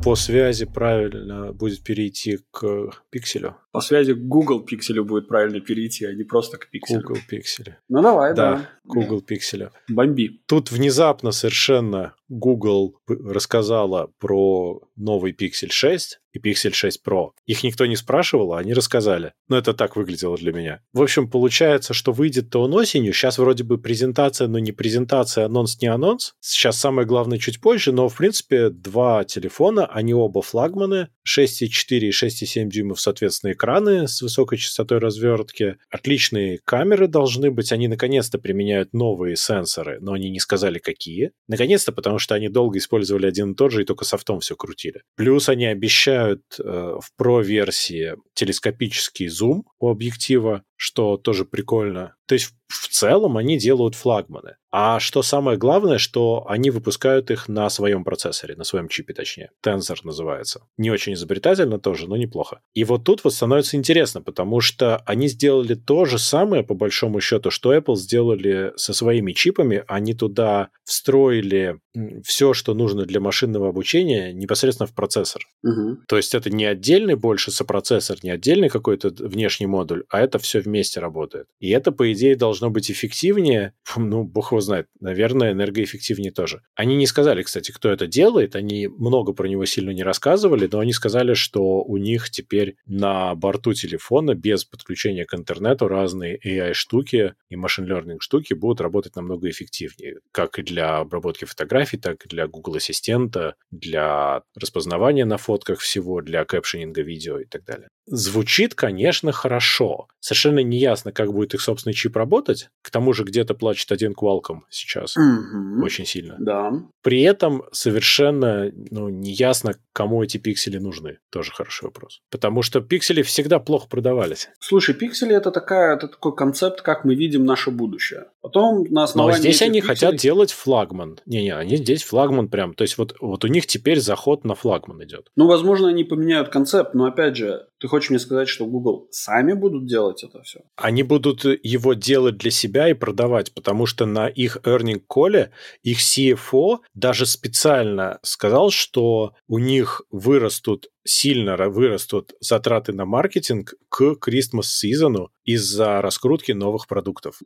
по связи правильно будет перейти к пикселю. По связи к Google пикселю будет правильно перейти, а не просто к пикселю. Google пикселю. Ну давай, Да, да. Google пикселю. Бомби. Тут внезапно совершенно Google рассказала про новый Pixel 6 и Pixel 6 Pro. Их никто не спрашивал, а они рассказали. Но это так выглядело для меня. В общем, получается, что выйдет-то он осенью. Сейчас вроде бы презентация, но не презентация, анонс не анонс. Сейчас самое главное чуть позже, но, в принципе, два телефона, они оба флагманы. 6,4 и 6,7 дюймов, соответственно, экраны с высокой частотой развертки. Отличные камеры должны быть. Они наконец-то применяют новые сенсоры, но они не сказали, какие. Наконец-то, потому что они долго использовали один и тот же, и только софтом все крутили. Плюс они обещают э, в Pro-версии телескопический зум у объектива, что тоже прикольно. То есть в целом они делают флагманы. А что самое главное, что они выпускают их на своем процессоре, на своем чипе точнее. Tensor называется. Не очень изобретательно тоже, но неплохо. И вот тут вот становится интересно, потому что они сделали то же самое, по большому счету, что Apple сделали со своими чипами. Они туда встроили все, что нужно для машинного обучения, непосредственно в процессор. Угу. То есть это не отдельный больше сопроцессор, не отдельный какой-то внешний модуль, а это все вместе работает. И это, по идее, должно быть эффективнее. Ну, бог его знает. Наверное, энергоэффективнее тоже. Они не сказали, кстати, кто это делает. Они много про него сильно не рассказывали, но они сказали, что у них теперь на борту телефона без подключения к интернету разные AI-штуки и машин-learning штуки будут работать намного эффективнее. Как и для обработки фотографий, так и для Google Ассистента, для распознавания на фотках всего, для кэпшенинга видео и так далее. Звучит, конечно, хорошо. Совершенно не ясно, как будет их собственный чип работать. К тому же где-то плачет один Qualcomm сейчас. Угу. Очень сильно. Да. При этом совершенно ну, не ясно, кому эти пиксели нужны. Тоже хороший вопрос. Потому что пиксели всегда плохо продавались. Слушай, пиксели это, такая, это такой концепт, как мы видим наше будущее. Потом на Но основании здесь этих они пикселей- хотят делать флагман. Не-не, они здесь флагман прям. То есть вот, вот у них теперь заход на флагман идет. Ну, возможно, они поменяют концепт, но опять же, ты хочешь мне сказать, что Google сами будут делать это все? Они будут его делать для себя и продавать, потому что на их earning call их CFO даже специально сказал, что у них вырастут сильно ра- вырастут затраты на маркетинг к Christmas сезону из-за раскрутки новых продуктов.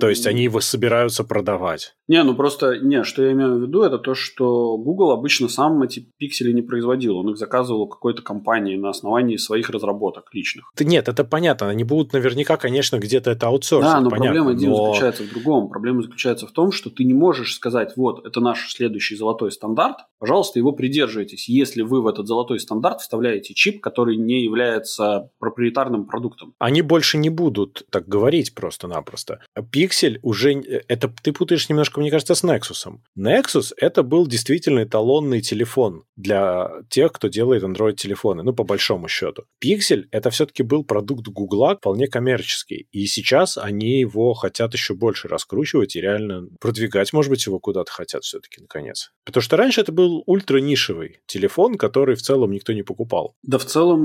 То есть они его собираются продавать. Не, ну просто, не, что я имею в виду, это то, что Google обычно сам эти пиксели не производил. Он их заказывал у какой-то компании на основании своих разработок личных. Да нет, это понятно. Они будут наверняка, конечно, где-то это аутсорсить. да, но понятно, проблема Дим, но- заключается в другом. Проблема заключается в том, что ты не можешь сказать, вот, это наш следующий золотой стандарт, пожалуйста, его придерживайтесь, если вы в этот золотой стандарт вставляете чип, который не является проприетарным продуктом. Они больше не будут так говорить просто-напросто. Пиксель уже... Это ты путаешь немножко, мне кажется, с Nexus. Nexus это был действительно эталонный телефон для тех, кто делает Android-телефоны, ну, по большому счету. Пиксель это все-таки был продукт Гугла, вполне коммерческий. И сейчас они его хотят еще больше раскручивать и реально продвигать, может быть, его куда-то хотят все-таки, наконец. Потому что раньше это был ультра-нишевый телефон, который в целом никто не покупал. Да в целом,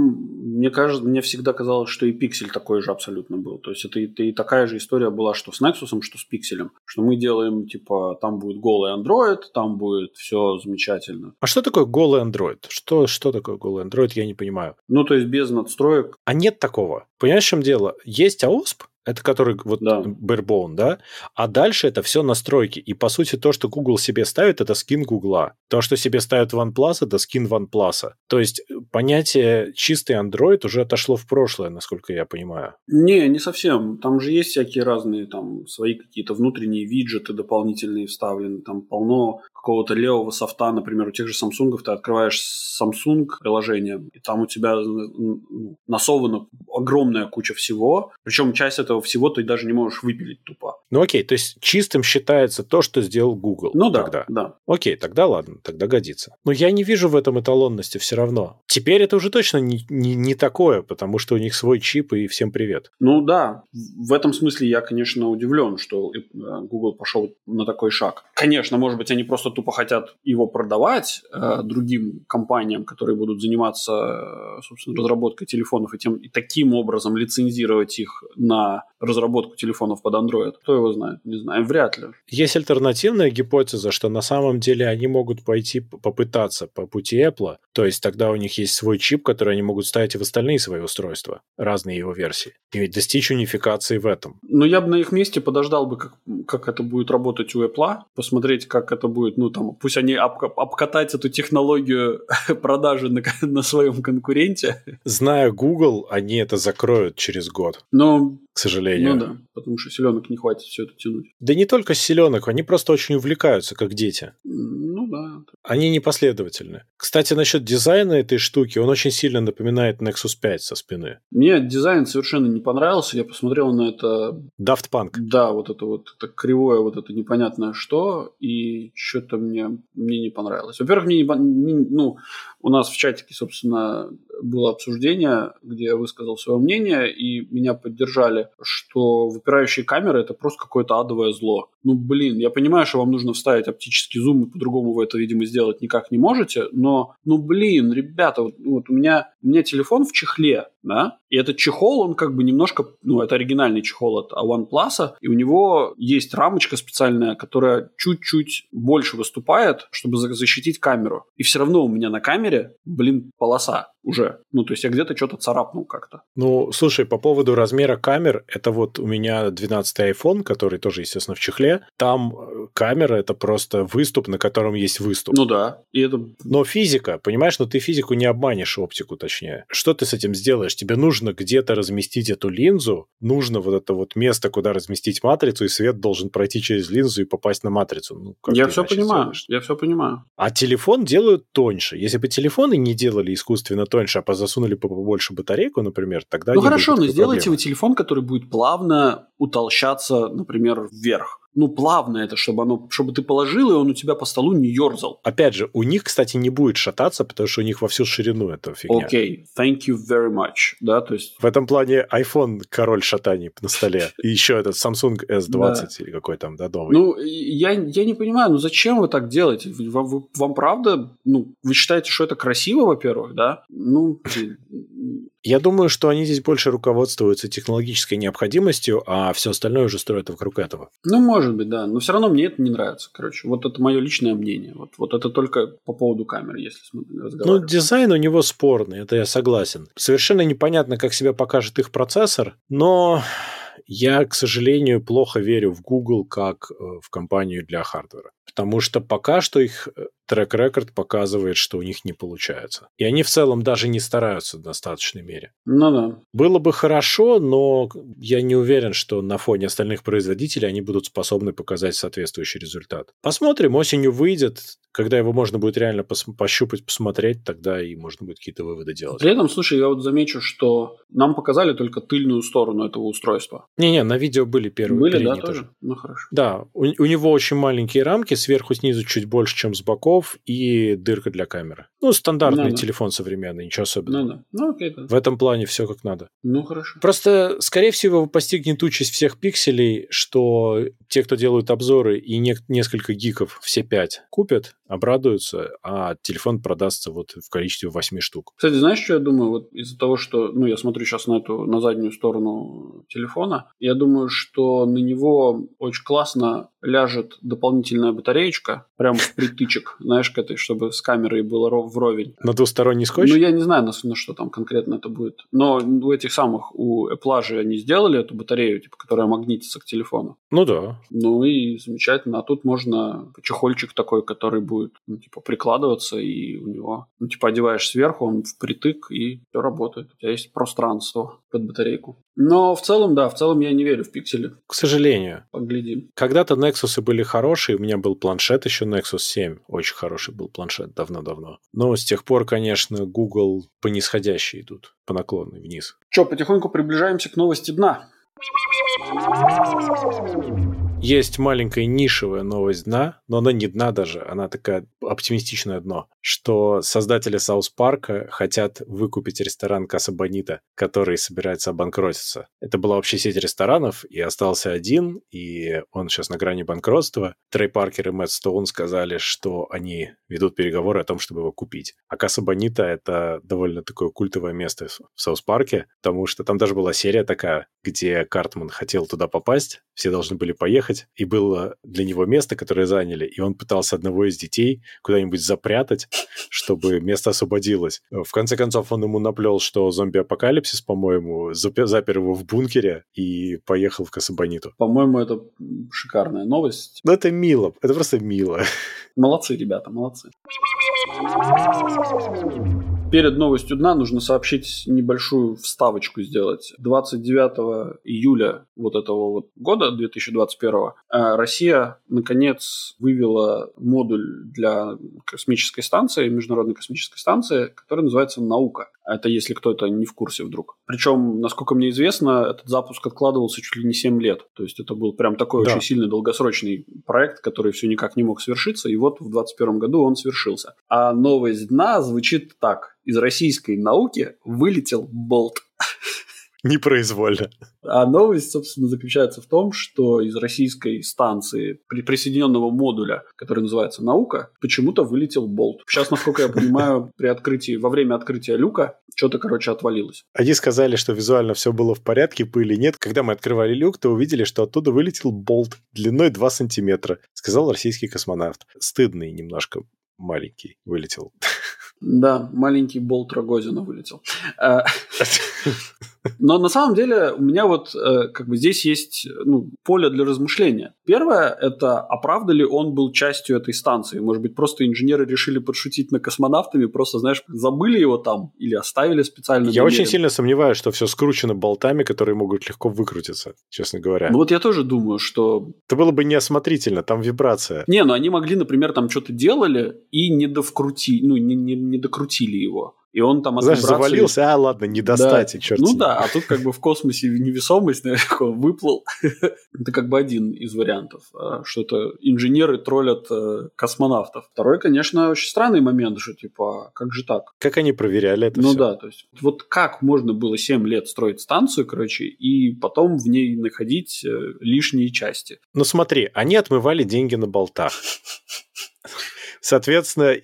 мне кажется, мне всегда казалось, что и пиксель такой же абсолютно был. То есть это, и- это и такая же история была, что с Nexus, что с пикселем. Что мы делаем, типа, там будет голый Android, там будет все замечательно. А что такое голый Android? Что, что такое голый Android, я не понимаю. Ну, то есть без надстроек. А нет такого. Понимаешь, в чем дело? Есть AOSP, это который вот Да. barebone, да? А дальше это все настройки. И по сути то, что Google себе ставит, это скин Гугла. То, что себе ставит OnePlus, это скин OnePlus. То есть э, понятие чистый Android уже отошло в прошлое, насколько я понимаю. Не, не совсем. Там же есть всякие разные, там, свои какие-то внутренние виджеты дополнительные вставлены. Там полно какого-то левого софта, например, у тех же Samsung ты открываешь Samsung приложение, и там у тебя ну, насована огромная куча всего, причем часть этого всего ты даже не можешь выпилить тупо. Ну окей, то есть чистым считается то, что сделал Google. Ну да, тогда. да. Окей, тогда ладно, тогда годится. Но я не вижу в этом эталонности все равно. Теперь это уже точно не, не, не такое, потому что у них свой чип и всем привет. Ну да, в этом смысле я, конечно, удивлен, что э, Google пошел на такой шаг. Конечно, может быть, они просто тупо хотят его продавать э, другим компаниям, которые будут заниматься, э, собственно, разработкой телефонов и, тем, и таким образом лицензировать их на разработку телефонов под Android. Кто его знает? Не знаю. Вряд ли. Есть альтернативная гипотеза, что на самом деле они могут пойти попытаться по пути Apple, то есть тогда у них есть свой чип, который они могут ставить и в остальные свои устройства, разные его версии, и достичь унификации в этом. Ну, я бы на их месте подождал бы, как, как это будет работать у Apple, посмотреть, как это будет, ну, там, пусть они об, обкатать эту технологию продажи на, на своем конкуренте. Зная Google, они это закроют через год. Но к сожалению. Ну да, потому что селенок не хватит все это тянуть. Да не только селенок, они просто очень увлекаются, как дети. Ну да. Они непоследовательны. Кстати, насчет дизайна этой штуки, он очень сильно напоминает Nexus 5 со спины. Мне дизайн совершенно не понравился. Я посмотрел на это... Daft Punk. Да, вот это вот это кривое, вот это непонятное что, и что-то мне, мне не понравилось. Во-первых, мне не, ну, у нас в чатике, собственно, было обсуждение, где я высказал свое мнение, и меня поддержали, что выпирающие камеры это просто какое-то адовое зло. Ну, блин, я понимаю, что вам нужно вставить оптический зум, и по-другому вы это, видимо, сделать никак не можете, но, ну, блин, ребята, вот, вот у, меня, у меня телефон в чехле, да, и этот чехол, он как бы немножко, ну, это оригинальный чехол от OnePlus, и у него есть рамочка специальная, которая чуть-чуть больше выступает, чтобы защитить камеру. И все равно у меня на камере, блин, полоса уже. Ну, то есть я где-то что-то царапнул как-то. Ну, слушай, по поводу размера камер, это вот у меня 12 iPhone, который тоже, естественно, в чехле. Там э, камера — это просто выступ, на котором есть выступ. Ну да. И это... Но физика, понимаешь, но ты физику не обманешь, оптику точнее. Что ты с этим сделаешь? Тебе нужно где-то разместить эту линзу, нужно вот это вот место, куда разместить матрицу, и свет должен пройти через линзу и попасть на матрицу. Ну, я все понимаю, сделаешь? я все понимаю. А телефон делают тоньше. Если бы телефоны не делали искусственно тоньше, а засунули побольше батарейку, например, тогда... Ну хорошо, но сделайте проблемы. вы телефон, который будет плавно утолщаться, например, вверх ну, плавно это, чтобы оно, чтобы ты положил, и он у тебя по столу не ерзал. Опять же, у них, кстати, не будет шататься, потому что у них во всю ширину эта фигня. Окей, okay. thank you very much. Да, то есть... В этом плане iPhone король шатаний на столе. И еще этот Samsung S20 или какой там, да, новый. Ну, я, я не понимаю, ну зачем вы так делаете? Вам, вам правда, ну, вы считаете, что это красиво, во-первых, да? Ну, я думаю, что они здесь больше руководствуются технологической необходимостью, а все остальное уже строят вокруг этого. Ну, может быть, да. Но все равно мне это не нравится. Короче, вот это мое личное мнение. Вот, вот это только по поводу камеры, если разговаривать. Ну, дизайн у него спорный, это я согласен. Совершенно непонятно, как себя покажет их процессор, но я, к сожалению, плохо верю в Google как э, в компанию для хардвера. Потому что пока что их э, трек-рекорд показывает, что у них не получается. И они в целом даже не стараются в достаточной мере. Ну да. Было бы хорошо, но я не уверен, что на фоне остальных производителей они будут способны показать соответствующий результат. Посмотрим, осенью выйдет, когда его можно будет реально пос- пощупать, посмотреть, тогда и можно будет какие-то выводы делать. При этом, слушай, я вот замечу, что нам показали только тыльную сторону этого устройства. Не-не, на видео были первые. Были, да, тоже? тоже? Ну, хорошо. Да, у, у него очень маленькие рамки, сверху снизу чуть больше, чем с боков, и дырка для камеры. Ну, стандартный ну, телефон современный, ничего особенного. Ну, да. ну окей, да. В этом плане все как надо. Ну, хорошо. Просто, скорее всего, постигнет участь всех пикселей, что те, кто делают обзоры, и не, несколько гиков, все пять, купят, обрадуются, а телефон продастся вот в количестве 8 штук. Кстати, знаешь, что я думаю? Вот из-за того, что, ну, я смотрю сейчас на эту, на заднюю сторону телефона, я думаю, что на него очень классно ляжет дополнительная батареечка, прям в притычек, знаешь, к этой, чтобы с камерой было вровень. На двусторонний скотч? Ну, я не знаю, на, на что там конкретно это будет. Но у этих самых, у Apple же они сделали эту батарею, типа, которая магнитится к телефону. Ну да. Ну и замечательно. А тут можно чехольчик такой, который будет, ну, типа, прикладываться, и у него, ну, типа, одеваешь сверху, он впритык, и все работает. У тебя есть пространство под батарейку. Но в целом, да, в целом я не верю в пиксели. К сожалению. Поглядим. Когда-то Nexus были хорошие, у меня был планшет еще Nexus 7, очень хороший был планшет давно-давно. Но с тех пор, конечно, Google по нисходящей идут, по наклонной вниз. Че, потихоньку приближаемся к новости дна. Есть маленькая нишевая новость дна, но она не дна даже, она такая оптимистичное дно, что создатели Саус Парка хотят выкупить ресторан Каса Бонита, который собирается обанкротиться. Это была вообще сеть ресторанов, и остался один, и он сейчас на грани банкротства. Трей Паркер и Мэтт Стоун сказали, что они ведут переговоры о том, чтобы его купить. А Каса Бонита — это довольно такое культовое место в Саус Парке, потому что там даже была серия такая, где Картман хотел туда попасть, все должны были поехать, и было для него место, которое заняли, и он пытался одного из детей куда-нибудь запрятать, чтобы место освободилось. В конце концов, он ему наплел, что зомби-апокалипсис, по-моему, запер его в бункере и поехал в Касабониту. По-моему, это шикарная новость. Ну, это мило, это просто мило. Молодцы, ребята, молодцы. Перед новостью дна нужно сообщить небольшую вставочку сделать. 29 июля вот этого вот года, 2021, э, Россия наконец вывела модуль для космической станции, Международной космической станции, который называется «Наука». Это если кто-то не в курсе вдруг. Причем, насколько мне известно, этот запуск откладывался чуть ли не 7 лет. То есть это был прям такой да. очень сильный долгосрочный проект, который все никак не мог свершиться. И вот в 2021 году он свершился. А новость дна звучит так. Из российской науки вылетел болт. Непроизвольно. А новость, собственно, заключается в том, что из российской станции при присоединенного модуля, который называется «Наука», почему-то вылетел болт. Сейчас, насколько я понимаю, при открытии, во время открытия люка что-то, короче, отвалилось. Они сказали, что визуально все было в порядке, пыли нет. Когда мы открывали люк, то увидели, что оттуда вылетел болт длиной 2 сантиметра, сказал российский космонавт. Стыдный немножко маленький вылетел. Да, маленький болт Рогозина вылетел. Но на самом деле у меня вот э, как бы здесь есть ну, поле для размышления. Первое – это а правда ли он был частью этой станции? Может быть, просто инженеры решили подшутить на космонавтами, просто, знаешь, забыли его там или оставили специально? Я очень сильно сомневаюсь, что все скручено болтами, которые могут легко выкрутиться, честно говоря. Ну вот я тоже думаю, что... Это было бы неосмотрительно, там вибрация. Не, ну они могли, например, там что-то делали и не довкрутили, ну не, не, не докрутили его. И он там от Знаешь, вибрации... завалился, а ладно, не достать, да. черт Ну да, а тут как бы в космосе невесомость, наверное, выплыл. это как бы один из вариантов, а, что это инженеры троллят э, космонавтов. Второй, конечно, очень странный момент, что типа, как же так? Как они проверяли это Ну все? да, то есть вот как можно было 7 лет строить станцию, короче, и потом в ней находить э, лишние части? Ну смотри, они отмывали деньги на болтах. Соответственно,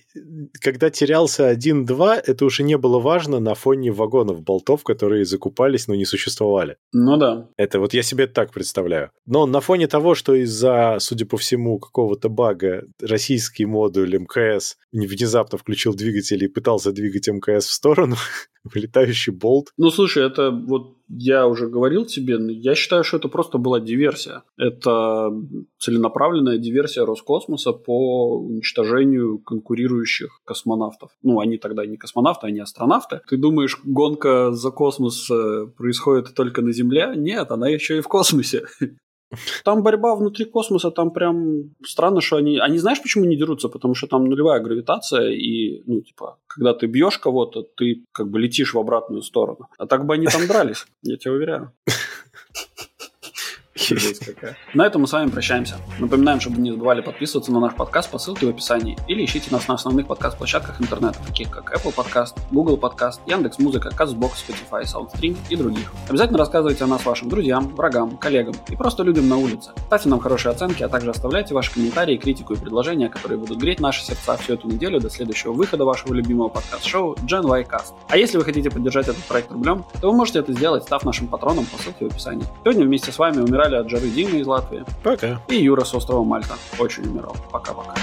когда терялся 1-2, это уже не было важно на фоне вагонов болтов, которые закупались, но не существовали. Ну да. Это вот я себе так представляю. Но на фоне того, что из-за, судя по всему, какого-то бага российский модуль МКС внезапно включил двигатель и пытался двигать МКС в сторону, вылетающий болт. Ну, слушай, это вот я уже говорил тебе, я считаю, что это просто была диверсия. Это целенаправленная диверсия Роскосмоса по уничтожению конкурирующих космонавтов. Ну, они тогда не космонавты, они астронавты. Ты думаешь, гонка за космос э, происходит только на Земле? Нет, она еще и в космосе. Там борьба внутри космоса, там прям странно, что они... Они знаешь, почему не дерутся? Потому что там нулевая гравитация, и, ну, типа, когда ты бьешь кого-то, ты как бы летишь в обратную сторону. А так бы они там дрались, я тебе уверяю. На этом мы с вами прощаемся. Напоминаем, чтобы не забывали подписываться на наш подкаст по ссылке в описании или ищите нас на основных подкаст-площадках интернета, таких как Apple Podcast, Google Podcast, Яндекс.Музыка, Castbox, Spotify, SoundStream и других. Обязательно рассказывайте о нас вашим друзьям, врагам, коллегам и просто людям на улице. Ставьте нам хорошие оценки, а также оставляйте ваши комментарии, критику и предложения, которые будут греть наши сердца всю эту неделю до следующего выхода вашего любимого подкаст-шоу Gen Y Cast. А если вы хотите поддержать этот проект рублем, то вы можете это сделать, став нашим патроном по ссылке в описании. Сегодня вместе с вами умирали от жары Дима из Латвии. Пока. И Юра с острова Мальта. Очень умирал. Пока-пока.